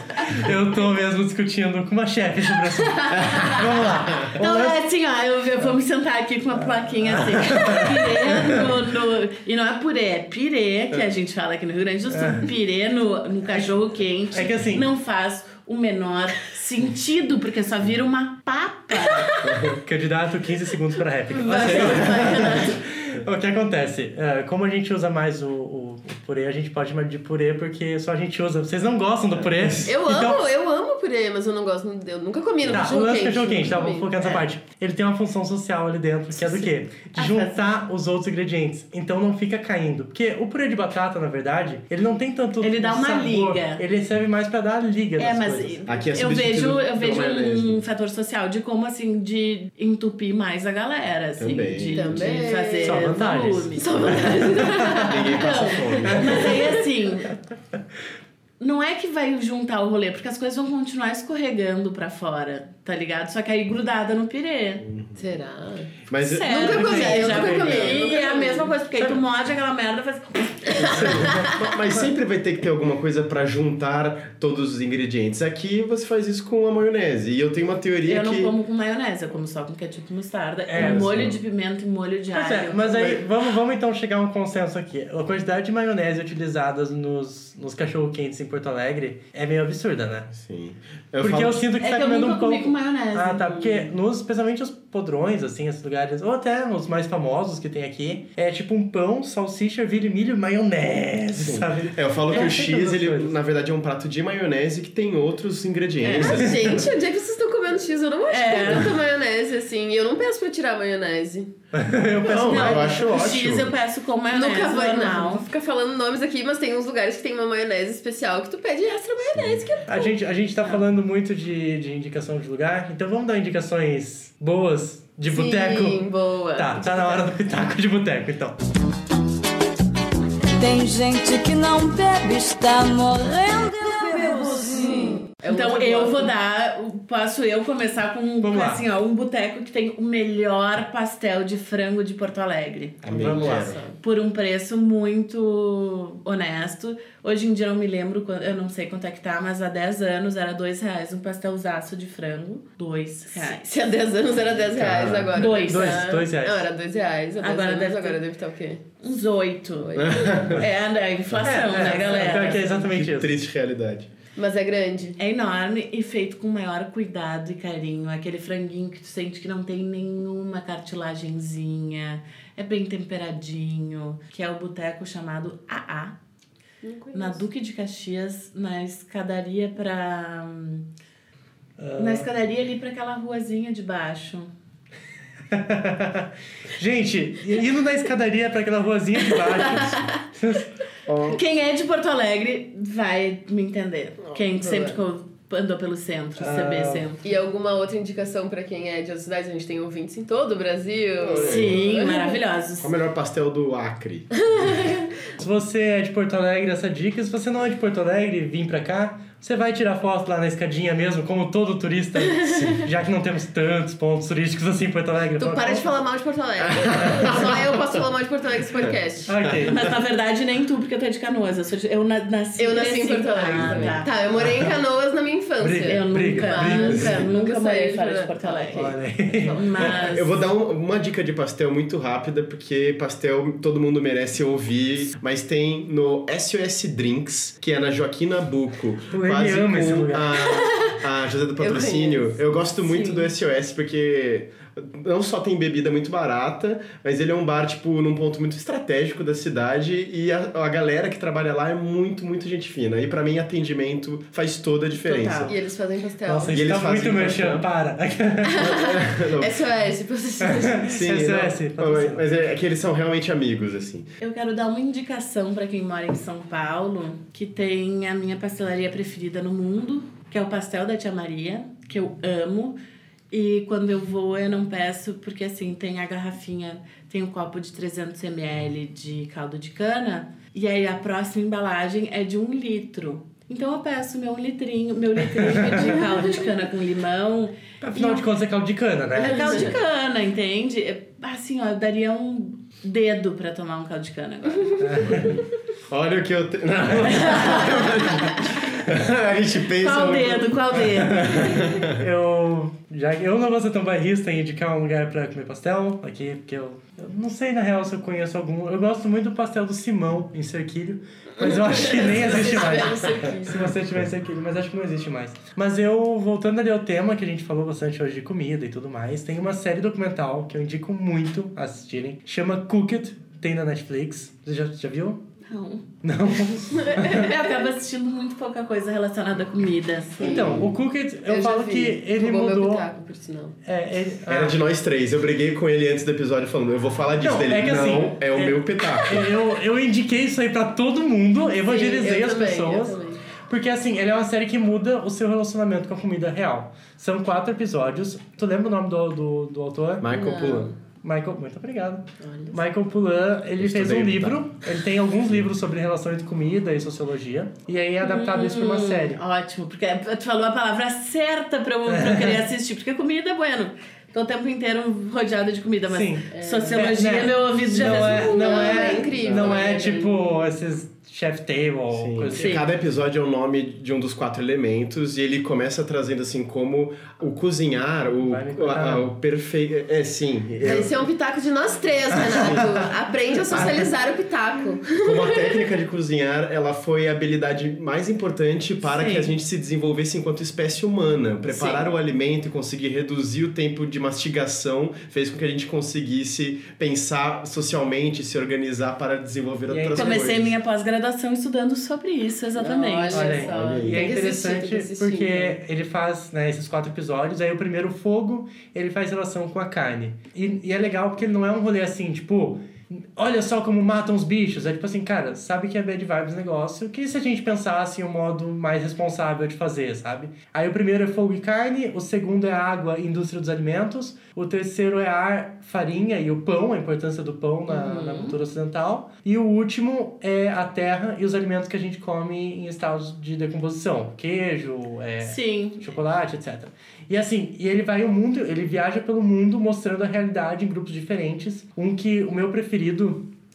Eu tô mesmo discutindo com uma chefe sobre isso. Vamos lá. O Não, lance- é assim, ó, eu, eu vou me sentar aqui com uma plaquinha assim. Pirê no, no- E não é purê, é pirê, que a gente fala aqui no Rio Grande do Sul. Pirê no, no cachorro quente. É que assim- Não faz o menor sentido, porque só vira uma papa. Candidato, 15 segundos para réplica. Vai, vai, Renato. O que acontece? É, como a gente usa mais o, o- o purê, a gente pode chamar de purê porque só a gente usa. Vocês não gostam do purê? Eu Então- amo, eu amo purê, mas eu não gosto. Eu nunca comi no Tá, o cachorro lance quente. cachorro quente, tá? comi. focar nessa É. parte. Ele tem uma função social ali dentro, que é do quê? De Ah, juntar os outros ingredientes. Então não fica caindo. Porque o purê de batata, na verdade, ele não tem tanto Ele dá uma sabor. liga. Ele serve mais pra dar liga É, mas coisas. Aqui é eu vejo, eu vejo maionese. um fator social de como, assim, de entupir mais a galera, assim. Também. De, Também. de fazer Só vantagens. volume. Só vantagens. Ninguém passa fome. Mas aí, assim, não é que vai juntar o rolê, porque as coisas vão continuar escorregando pra fora, tá ligado? Só que aí grudada no pirê. Será? Mas Sério, Nunca comi, eu já nunca comi, E é a mesma coisa, porque aí tu morde aquela merda e faz... Mas sempre vai ter que ter alguma coisa pra juntar todos os ingredientes. Aqui você faz isso com a maionese. E eu tenho uma teoria Eu não que. como com maionese, eu como só com ketchup e mostarda. É, e molho de pimenta e molho de Pois é, alho. mas aí vamos, vamos então chegar a um consenso aqui. A quantidade de maionese utilizadas nos, nos cachorro-quentes em Porto Alegre é meio absurda, né? Sim. Eu Porque falo- eu sinto que É tá que eu comendo nunca um pouco. Maionese. Ah, tá. Porque nos, especialmente os podrões, assim, esses lugares, ou até os mais famosos que tem aqui, é tipo um pão, salsicha, ervilha e milho e maionese, sabe? É, eu falo que É, o tem X, ele, coisas. na verdade, é um prato de maionese que tem outros ingredientes. Mas, gente, onde é que vocês estão X? Eu não acho que É. tem tanta maionese assim. E eu não peço pra tirar a maionese. eu peço Não, mais. eu acho o ótimo. X eu peço com maionese Nunca vou, não, vou ficar falando nomes aqui, mas tem uns lugares que tem uma maionese especial que tu pede extra maionese. Que é... A gente, a gente tá falando muito de, de indicação de lugar, então vamos dar indicações boas de boteco? Sim, boa. Tá, tá na hora do pitaco de boteco, então. Tem gente que não bebe, está morrendo. É Então eu vou dar, posso eu começar com Vamos lá. assim, ó, um boteco que tem o melhor pastel de frango de Porto Alegre. Amém, Vamos lá. Por um preço muito honesto. Hoje em dia eu não me lembro, quando- eu não sei quanto é que tá, mas há 10 anos era dois reais um pastelzaço de frango. Dois reais. Se há 10 anos era 10 reais, Cara. agora. Dois. Dois, Ah, dois reais. Não, era 2 reais. Há 10 Agora anos, deve ter- agora deve estar o quê? Uns oito. É, né, a inflação, né, pior galera? que é exatamente Que isso. triste realidade. Mas é grande. É enorme e feito com o maior cuidado e carinho. Aquele franguinho que tu sente que não tem nenhuma cartilagenzinha. É bem temperadinho. Que é o boteco chamado AA. Na Duque de Caxias, na escadaria pra... hum, Na escadaria ali pra aquela ruazinha de baixo. Gente, indo na escadaria pra aquela ruazinha de baixo. Quem é de Porto Alegre vai me entender. Quem boa. sempre andou pelo centro, CB centro. E alguma outra indicação pra quem é de outras cidades? A gente tem ouvintes em todo o Brasil. Sim, maravilhosos. Qual o melhor pastel do Acre? Se você é de Porto Alegre, essa dica. Se você não é de Porto Alegre vir pra cá, você vai tirar foto lá na escadinha mesmo, como todo turista. Já que não temos tantos pontos turísticos assim em Porto Alegre. Tu para de falar mal de Porto Alegre. Só eu posso falar mal de Porto Alegre nesse podcast. Ok. Mas na verdade nem tu, porque tu é de Canoas. Eu, sou de- eu na- nasci Eu nasci em Porto Alegre Ah, também. tá. Tá. eu morei em Canoas na minha infância. Briga. Eu Briga, nunca, briga. nunca, nunca Nunca morei saí fora de- de Porto Alegre. Mas Eu vou dar um- uma dica de pastel muito rápida, porque pastel todo mundo merece ouvir, mas tem no SOS Drinks, que é na Joaquim Nabuco, ele quase ama esse lugar. a, a José do Patrocínio, conheço. eu, gosto muito Sim. do SOS porque não só tem bebida muito barata, mas ele é um bar, tipo, num ponto muito estratégico da cidade e a, a galera que trabalha lá é muito, muito gente fina. E pra mim, atendimento faz toda a diferença. Total. E eles fazem pastel. Nossa, E eles tá muito fazem merchan, para. SOS, patrocínio. Sim, SOS, não, mas é que eles são realmente amigos, assim. Eu quero dar uma indicação pra quem mora em São Paulo, que tem a minha pastelaria preferida no mundo, que é o pastel da Tia Maria, que eu amo. E quando eu vou, eu não peço, porque assim, tem a garrafinha, tem um copo de 300 ml de caldo de cana, e aí a próxima embalagem é de um litro. Então eu peço meu litrinho, meu litrinho de caldo de cana com limão. Afinal de contas, é caldo de cana, É né? caldo de cana, entende? É, Assim, ó, eu daria um dedo pra tomar um caldo de cana agora. Olha o que eu. Te... A gente pensa. Qual muito- dedo? Qual dedo? Eu, já, eu não vou ser tão bairrista em indicar um lugar pra comer pastel aqui, porque eu, eu não sei na real se eu conheço algum. Eu gosto muito do pastel do Simão em Cerquilho, mas eu acho que nem existe mais. Se você tiver em Cerquilho, mas acho que não existe mais. Mas eu, voltando ali ao tema que a gente falou bastante hoje de comida e tudo mais, tem uma série documental que eu indico muito assistirem, chama Cooked, tem na Netflix. Você já, já viu? Não. Não? Eu acabo assistindo muito pouca coisa relacionada à comida. Então, o Cooked, eu, já falo vi. que ele meu mudou. pitaco, por sinal. É, ele, Era de nós três. Eu briguei com ele antes do episódio falando, eu vou falar disso Não, dele. é que não, assim, é o é- meu pitaco. Eu, eu indiquei isso aí pra todo mundo, evangelizei Sim, eu as também, pessoas. eu. Porque assim, ele é uma série que muda o seu relacionamento com a comida real. São quatro episódios. Tu lembra o nome do, do, do autor? Michael Não. Michael, muito obrigado. Olha. Michael Pulan, ele Eu fez estudei, um tá? livro. Ele tem alguns livros sobre relações de comida e sociologia. E aí é adaptado isso pra uma série. Ótimo, porque tu falou a palavra certa pra eu, pra eu querer assistir. Porque comida é bueno. Tô o tempo inteiro rodeada de comida, mas Sim. sociologia, É, né? meu ouvido já não é, não Não, é, é incrível, Não é é tipo esses chef table, Sim. coisa Sim. assim. Cada episódio é o nome de um dos quatro elementos e ele começa trazendo assim como o cozinhar, o, o perfeito. É, sim. eu- Esse é um pitaco de nós três, Renato. Aprende a socializar o pitaco. Como a técnica de cozinhar, ela foi a habilidade mais importante para Sim. que a gente se desenvolvesse enquanto espécie humana. Preparar Sim. o alimento e conseguir reduzir o tempo de mastigação fez com que a gente conseguisse pensar socialmente, se organizar para desenvolver E aí, outras Comecei coisas. minha pós-graduação estudando sobre isso, exatamente. Olha aí. só. E Tem é interessante porque então. ele faz né, esses quatro episódios, aí o primeiro, o fogo, ele faz relação com a carne. E, e é legal porque ele não é um rolê assim, tipo, olha só como matam os bichos. É tipo assim, cara, sabe que é bad vibes negócio, que se a gente pensasse em um modo mais responsável de fazer, sabe? Aí o primeiro é fogo e carne, o segundo é água e indústria dos alimentos, o terceiro é ar, farinha e o pão, a importância do pão na, na cultura ocidental. E o último é a terra e os alimentos que a gente come em estados de decomposição. Queijo, é, Sim. chocolate, etc. E assim, e ele vai o mundo, ele viaja pelo mundo mostrando a realidade em grupos diferentes. Um que o meu preferido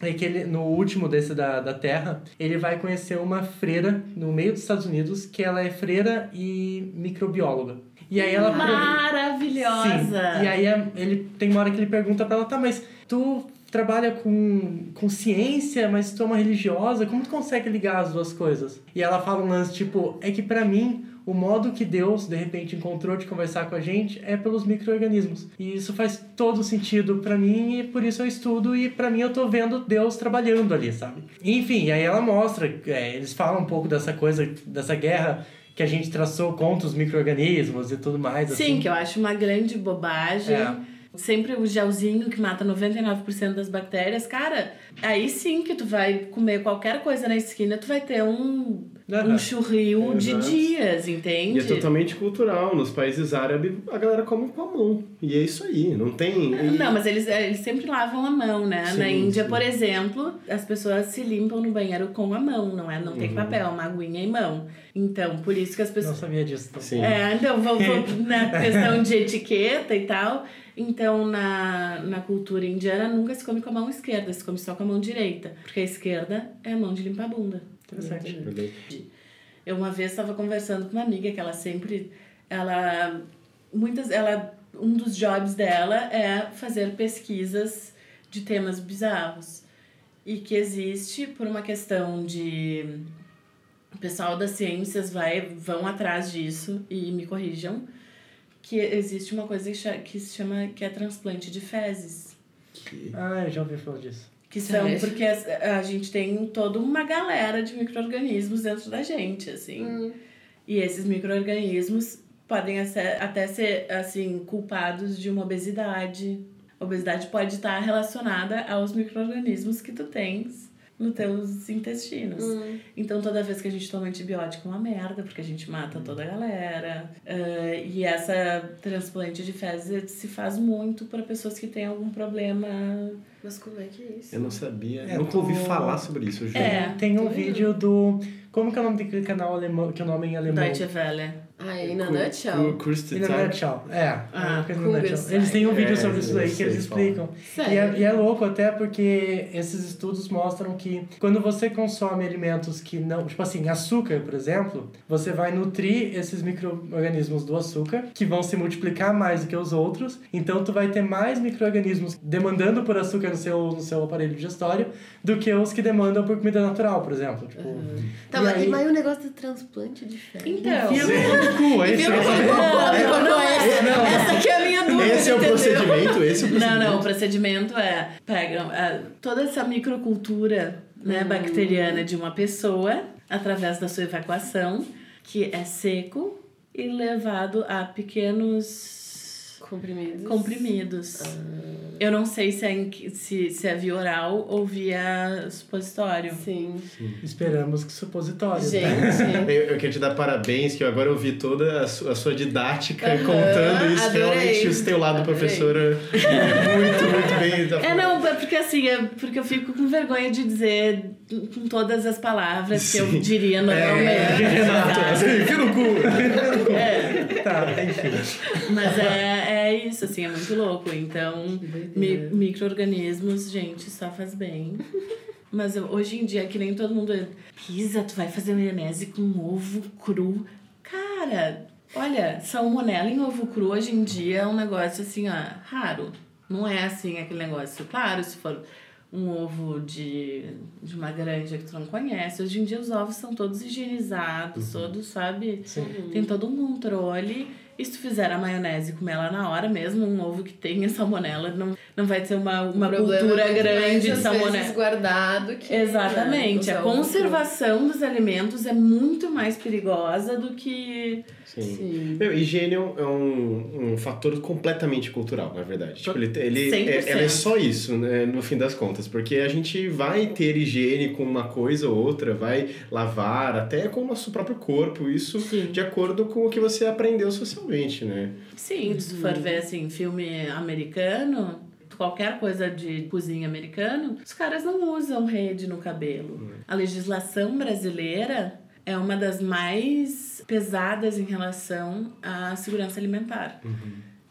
é que ele, no último desse da, da Terra, ele vai conhecer uma freira no meio dos Estados Unidos, que ela é freira e microbióloga. E aí ela Maravilhosa! Sim. E aí é- ele tem uma hora que ele pergunta pra ela, tá, mas tu trabalha com, com ciência, mas tu é uma religiosa, como tu consegue ligar as duas coisas? E ela fala um lance tipo, é que pra mim o modo que Deus de repente encontrou de conversar com a gente é pelos micro-organismos. E isso faz todo sentido pra mim e por isso eu estudo e pra mim eu tô vendo Deus trabalhando ali, sabe? Enfim, e aí ela mostra, é, eles falam um pouco dessa coisa, dessa guerra que a gente traçou contra os micro-organismos e tudo mais. Sim, assim. que eu acho uma grande bobagem. É. Sempre o gelzinho que mata 99% das bactérias. Cara, aí sim que tu vai comer qualquer coisa na esquina, tu vai ter um, Aham. um churril de Exato. dias, E entende? é totalmente cultural. Nos países árabes, a galera come com a mão. E é isso aí. Não tem. e- Não, mas eles, eles sempre lavam a mão, né? Sim, Na Índia, sim. por exemplo, as pessoas se limpam no banheiro com a mão, não é? Não Uhum. tem papel, uma aguinha em mão. Então, por isso que as Não pessoas. sabia disso. Sim. É, então, vou, vou na questão de etiqueta e tal. Então, na, na cultura indiana, nunca se come com a mão esquerda, se come só com a mão direita. Porque a esquerda é a mão de limpar a bunda. Interessante. Eu uma vez estava conversando com uma amiga que ela sempre, ela, muitas, ela, um dos jobs dela é fazer pesquisas de temas bizarros e que existe por uma questão de o pessoal das ciências vai, vão atrás disso e me corrijam, que existe uma coisa que que se chama que é transplante de fezes. Ah, eu já ouvi falar disso. Que são porque a, a gente tem toda uma galera de micro-organismos dentro da gente, assim. Hum. E esses micro-organismos podem até ser, assim, culpados de uma obesidade. A obesidade pode estar relacionada aos micro-organismos que tu tens nos teus intestinos. Hum. Então, toda vez que a gente toma antibiótico é uma merda, porque a gente mata toda a galera. Ah, e essa transplante de fezes se faz muito para pessoas que têm algum problema. Mas como é que é isso? Eu não sabia. É, Nunca ouvi falar sobre isso, Ju. É. Tem um vídeo do. Como que é o nome daquele canal alemão? Que o nome é em alemão? Deutsche Welle. Aí, na nutshell. cu- Kurze In a Zeit. nutshell. É, Ah, uma coisa in a Cougar nutshell. Eles têm um vídeo É, sobre isso aí que eles explicam. Sério? E é, e é louco até porque esses estudos mostram que quando você consome alimentos que não. Tipo assim, açúcar, por exemplo, você vai nutrir esses micro-organismos do açúcar, que vão se multiplicar mais do que os outros. Então tu vai ter mais micro-organismos demandando por açúcar no seu, no seu aparelho digestório do que os que demandam por comida natural, por exemplo. Tipo, Tá, E mas, aí- mas e o negócio do transplante de fezes? Então. No cu, é isso que eu. Não, não, é. Não, essa aqui é a minha dúvida, Esse é o entendeu? procedimento? Esse é o Não, procedimento? não, o procedimento é pegam ah, toda essa microcultura né, bacteriana de uma pessoa através da sua evacuação, que é seco e levado a pequenos Comprimidos. comprimidos. Eu não sei se é, se, se é via oral ou via supositório. Sim. Esperamos que supositório. né? Gente. Eu, eu quero te dar parabéns, que eu agora ouvi toda a sua, a sua didática contando isso. adorei. Realmente, o teu lado Adorei. professora é muito, muito bem. da É, não, é porque assim, é porque eu fico com vergonha de dizer com todas as palavras que eu Sim. diria normalmente. É, Renato, sabe? assim, enfia no cu. É. Tá, enfim. Mas é, é isso, assim, é muito louco. Então, mi micro-organismos, gente, só faz bem. Mas eu- hoje em dia, que nem todo mundo. Pisa, tu vai fazer maionese com ovo cru. Cara, olha, salmonela em ovo cru hoje em dia é um negócio assim, ó, raro. Não é assim aquele negócio. Claro, se for um ovo de, de uma granja que tu não conhece. Hoje em dia os ovos são todos higienizados, todos, sabe? Tem todo um controle. E se tu fizer a maionese e comer ela na hora mesmo, um ovo que tenha salmonela, não, não vai ter uma, uma cultura é grande de salmonela. guardado que... Exatamente. né, A usar o conservação dos alimentos é muito mais perigosa do que. Sim. Sim. Meu, higiene é um, é um, um fator completamente cultural, na verdade. Tipo, ele, ele 100%. é, ela é só isso, né, no fim das contas. Porque a gente vai ter higiene com uma coisa ou outra, vai lavar até com o nosso próprio corpo. Isso Sim. de acordo com o que você aprendeu socialmente, né? Sim, se for ver assim, filme americano, qualquer coisa de cozinha americano, os caras não usam rede no cabelo. A legislação brasileira é uma das mais pesadas em relação à segurança alimentar.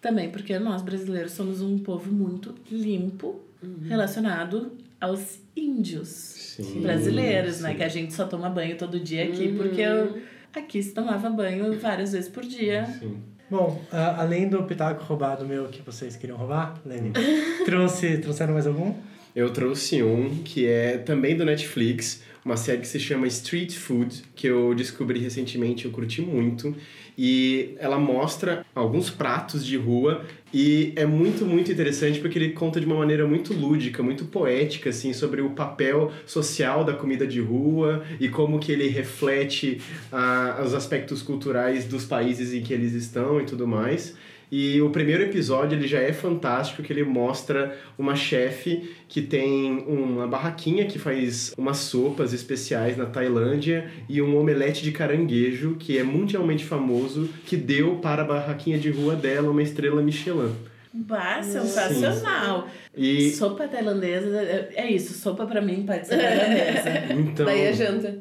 Também porque nós brasileiros somos um povo muito limpo relacionado aos índios Sim. brasileiros, né? sim. Que a gente só toma banho todo dia aqui, porque eu, aqui se tomava banho várias vezes por dia. Sim. Bom, a- além do pitaco roubado meu que vocês queriam roubar, Lenny, trouxe, trouxeram mais algum? Eu trouxe um que é também do Netflix, uma série que se chama Street Food, que eu descobri recentemente, eu curti muito. E ela mostra alguns pratos de rua e é muito, muito interessante porque ele conta de uma maneira muito lúdica, muito poética, assim, sobre o papel social da comida de rua e como que ele reflete ah, os aspectos culturais dos países em que eles estão e tudo mais. E o primeiro episódio ele já é fantástico, que ele mostra uma chefe que tem uma barraquinha que faz umas sopas especiais na Tailândia e um omelete de caranguejo que é mundialmente famoso, que deu para a barraquinha de rua dela uma estrela Michelin. Bah, sensacional. E Sopa tailandesa, é é isso, sopa pra mim pode ser tailandesa. então, Daí a janta.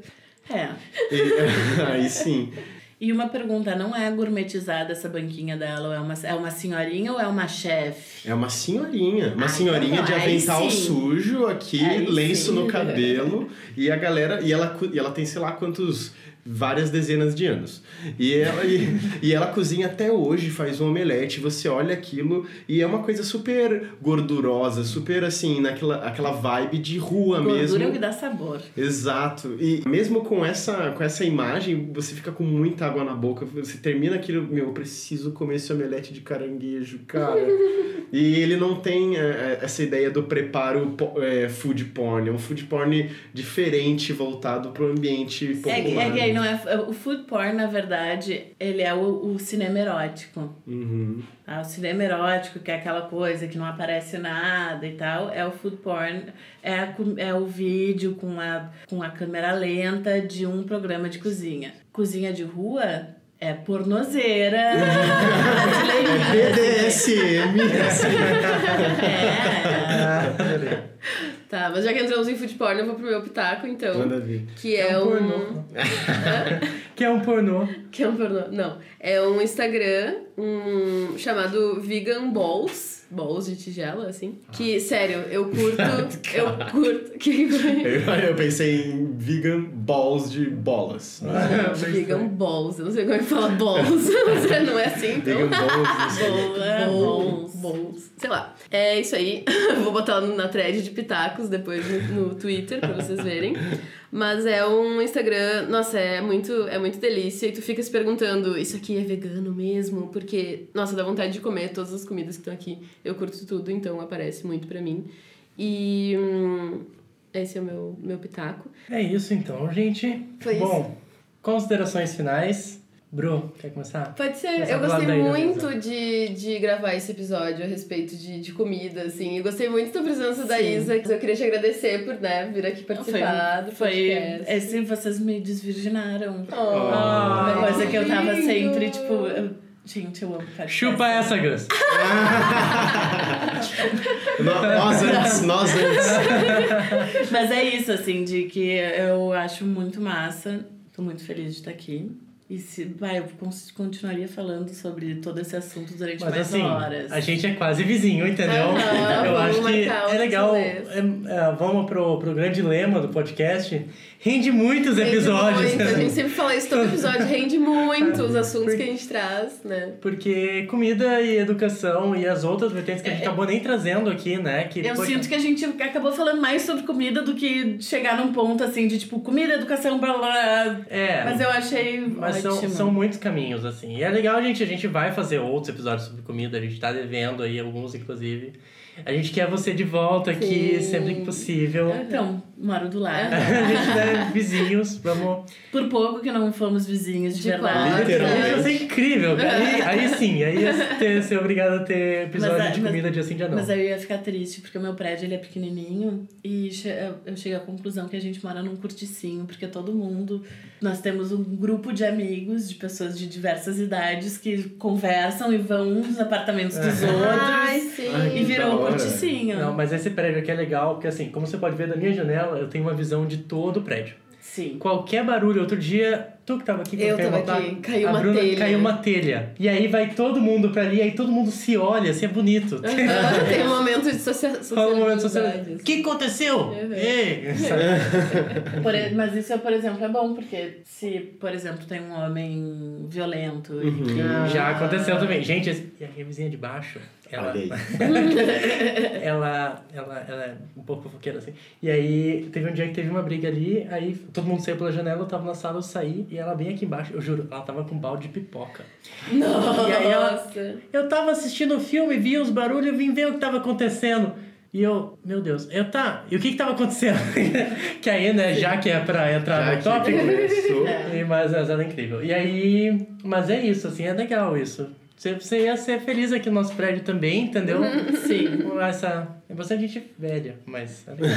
É. e- aí sim. E uma pergunta, não é gourmetizada essa banquinha dela? É, uma, é uma senhorinha ou é uma chefe? É uma senhorinha, uma Ah, senhorinha então de avental sujo aqui, Aí lenço sim. no cabelo, e a galera, e ela, e ela tem sei lá quantos várias dezenas de anos. E ela, e, e ela cozinha até hoje, faz um omelete, você olha aquilo e é uma coisa super gordurosa, super assim, naquela aquela vibe de rua Gordura mesmo. é o que dá sabor. Exato. E mesmo com essa, com essa imagem, você fica com muita água na boca. Você termina aquilo, meu, eu preciso comer esse omelete de caranguejo, cara. e ele não tem é, essa ideia do preparo é, food porn. É um food porn diferente, voltado pro ambiente É, popular. que- é aí não é. O food porn, na verdade, ele é o, o cinema erótico. Uhum. Ah, o cinema erótico, que é aquela coisa que não aparece nada e tal, é o food porn, é, a é o vídeo com a, com a câmera lenta de um programa de cozinha. Cozinha de rua é pornozeira. BDSM. é, Ah, adorei. Tá, mas já que entramos em food porn, eu vou pro meu pitaco, então. Manda ver. Que é, um um. Que é um pornô. Que é um pornô. Não. É um Instagram um, chamado Vegan Balls. Balls de tigela, assim. Que, sério, eu curto. eu curto. Que Eu, eu pensei em vegan balls de bolas. Vegan Balls. Eu não sei como é que fala balls. não é assim, então. Vegan balls, boa, Balls. Balls. Sei lá. É isso aí. Vou botar lá na thread de pitacos depois no, no Twitter pra vocês verem. Mas é um Instagram, nossa, é muito, é muito delícia. E tu fica se perguntando, isso aqui é vegano mesmo? Porque, nossa, dá vontade de comer todas as comidas que estão aqui. Eu curto tudo, então aparece muito pra mim. E hum, esse é o meu, meu pitaco. É isso então, gente. Foi isso. Bom, considerações finais. Bru, quer começar? Pode ser. Eu gostei da muito de, de gravar esse episódio a respeito de, de comida, assim. Eu gostei muito da presença da Sim. Isa. Eu queria te agradecer por, né, vir aqui participar do Foi, foi podcast. esse vocês me desvirginaram. Oh, Uma mas coisa que eu tava sempre, tipo, eu- gente, eu amo podcast. Chupa essa, Gus. Nós antes, nós antes. Mas é isso, assim, de que eu acho muito massa. Tô muito feliz de estar aqui. E se, vai, eu continuaria falando sobre todo esse assunto durante Mas mais assim, horas. a gente é quase vizinho, entendeu? Aham, Eu acho que é legal. é- é, vamos pro, pro grande lema do podcast. Rende muitos Rende episódios. Muito. A gente sempre fala isso, todo episódio rende muito os assuntos que a gente traz, né? Porque comida e educação e as outras vertentes que a gente acabou nem trazendo aqui, né? Que, Eu poxa, sinto que a gente acabou falando mais sobre comida do que chegar num ponto assim de tipo comida, educação, blá blá blá. É. Mas eu achei Mas. São, são muitos caminhos, assim. E é legal, gente, a gente vai fazer outros episódios sobre comida, a gente tá devendo aí alguns, inclusive. A gente quer você de volta aqui, Sim. sempre que possível. Então, moro do lado. A gente é vizinhos, vamos. Por pouco que não fomos vizinhos de, De verdade. Literalmente. Isso é incrível. Aí, aí sim, aí ia ter, ser obrigado a ter episódio Mas, de mas- comida dia sim, dia não. Mas aí eu ia ficar triste, porque o meu prédio ele é pequenininho e eu- chego à conclusão que a gente mora num corticinho, porque todo mundo. Nós temos um grupo de amigos, de pessoas de diversas idades que conversam e vão nos apartamentos dos Ai, outros. sim. Ai, E virou um hora. corticinho. Não, mas esse prédio aqui é legal, porque assim, como você pode ver da minha janela, eu tenho uma visão de todo o prédio. Sim. Qualquer barulho, outro dia, tu que tava aqui Eu caiu tava uma aqui, caiu uma Bruna telha. caiu uma telha. E aí vai todo mundo pra ali, aí todo mundo se olha, assim, é bonito. Ah, tem um momento de socia Fala um momento socialidade, O que aconteceu? Uhum. Ei! Por mas isso, por exemplo, é bom, porque se, por exemplo, tem um homem violento e Uhum. que- Já aconteceu também. Gente, e a vizinha de baixo, ela, ela, ela, ela é um pouco fofoqueira, assim. E aí, teve um dia que teve uma briga ali, aí todo mundo saiu pela janela, eu tava na sala, eu saí, e ela bem aqui embaixo, eu juro, ela tava com um balde de pipoca. Nossa. E aí ela- Eu tava assistindo o filme, vi os barulhos, vim ver o que tava acontecendo. E eu, meu Deus, eu tá, e o que que tava acontecendo? que aí, né, já que é pra entrar Já no tópico, e, mas, mas ela é incrível. E aí, mas é isso, assim, é legal isso. Você, você ia ser feliz aqui no nosso prédio também, entendeu? Sim. Com Essa, é bastante gente velha, mas legal.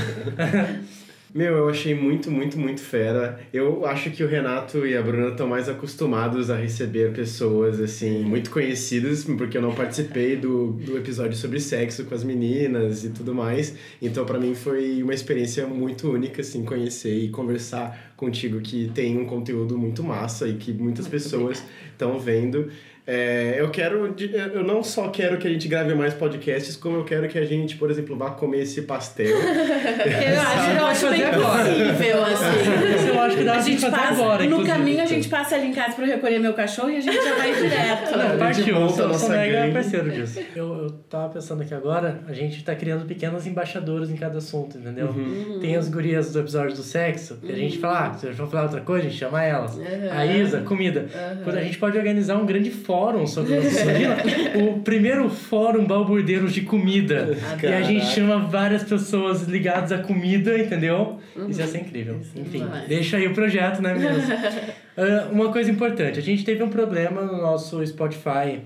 Meu, eu achei muito, muito, muito fera. Eu acho que o Renato e a Bruna estão mais acostumados a receber pessoas, assim, muito conhecidas, porque eu não participei do, do episódio sobre sexo com as meninas e tudo mais. Então, pra mim, foi uma experiência muito única, assim, conhecer e conversar contigo, que tem um conteúdo muito massa e que muitas pessoas estão vendo. É, eu quero. Eu não só quero que a gente grave mais podcasts, como eu quero que a gente, por exemplo, vá comer esse pastel. Eu acho, eu acho bem possível, assim. Isso eu acho que dá A pra gente fazer passa, agora, no inclusive. caminho a gente passa ali em casa pra eu recolher meu cachorro e a gente já vai direto. Não, partiu, eu sou, nossa sou mega parceiro disso. Eu, eu tava pensando aqui agora, a gente tá criando pequenas embaixadoras em cada assunto, entendeu? Uhum. Tem as gurias do episódio do sexo, que a gente fala, ah, se a gente for falar outra coisa, a gente chama elas. Uhum. A Isa, comida. Quando a gente pode organizar um grande fórum sobre isso. Imagina, o primeiro fórum balburdeiros de comida. E a gente Caraca. chama várias pessoas ligadas à comida, entendeu? Isso ia ser incrível. Enfim, demais. deixa aí o projeto, né, meninas? Ah, uma coisa importante, a gente teve um problema no nosso Spotify.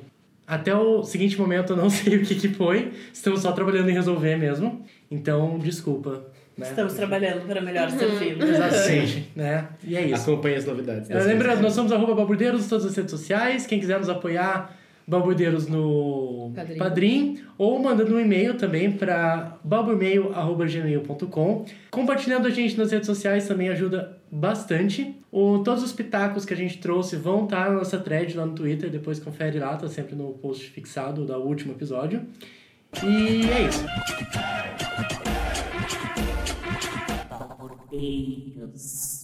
Até o seguinte momento eu não sei o que, que foi. Estamos só trabalhando em resolver mesmo. Então, desculpa. Né? Estamos trabalhando para melhor Uhum. servi-lo. Exatamente, né? E é isso. Acompanhe as novidades. Uh, lembrando, nós somos arroba Balburdeiros em todas as redes sociais. Quem quiser nos apoiar, Balburdeiros no Padrim. Padrim. ou mandando um e-mail também para balburmail.gmail.com. Compartilhando a gente nas redes sociais também ajuda bastante. O, todos os pitacos que a gente trouxe vão estar na nossa thread lá no Twitter. Depois confere lá, tá sempre no post fixado do último episódio. E é isso. Barbeiros.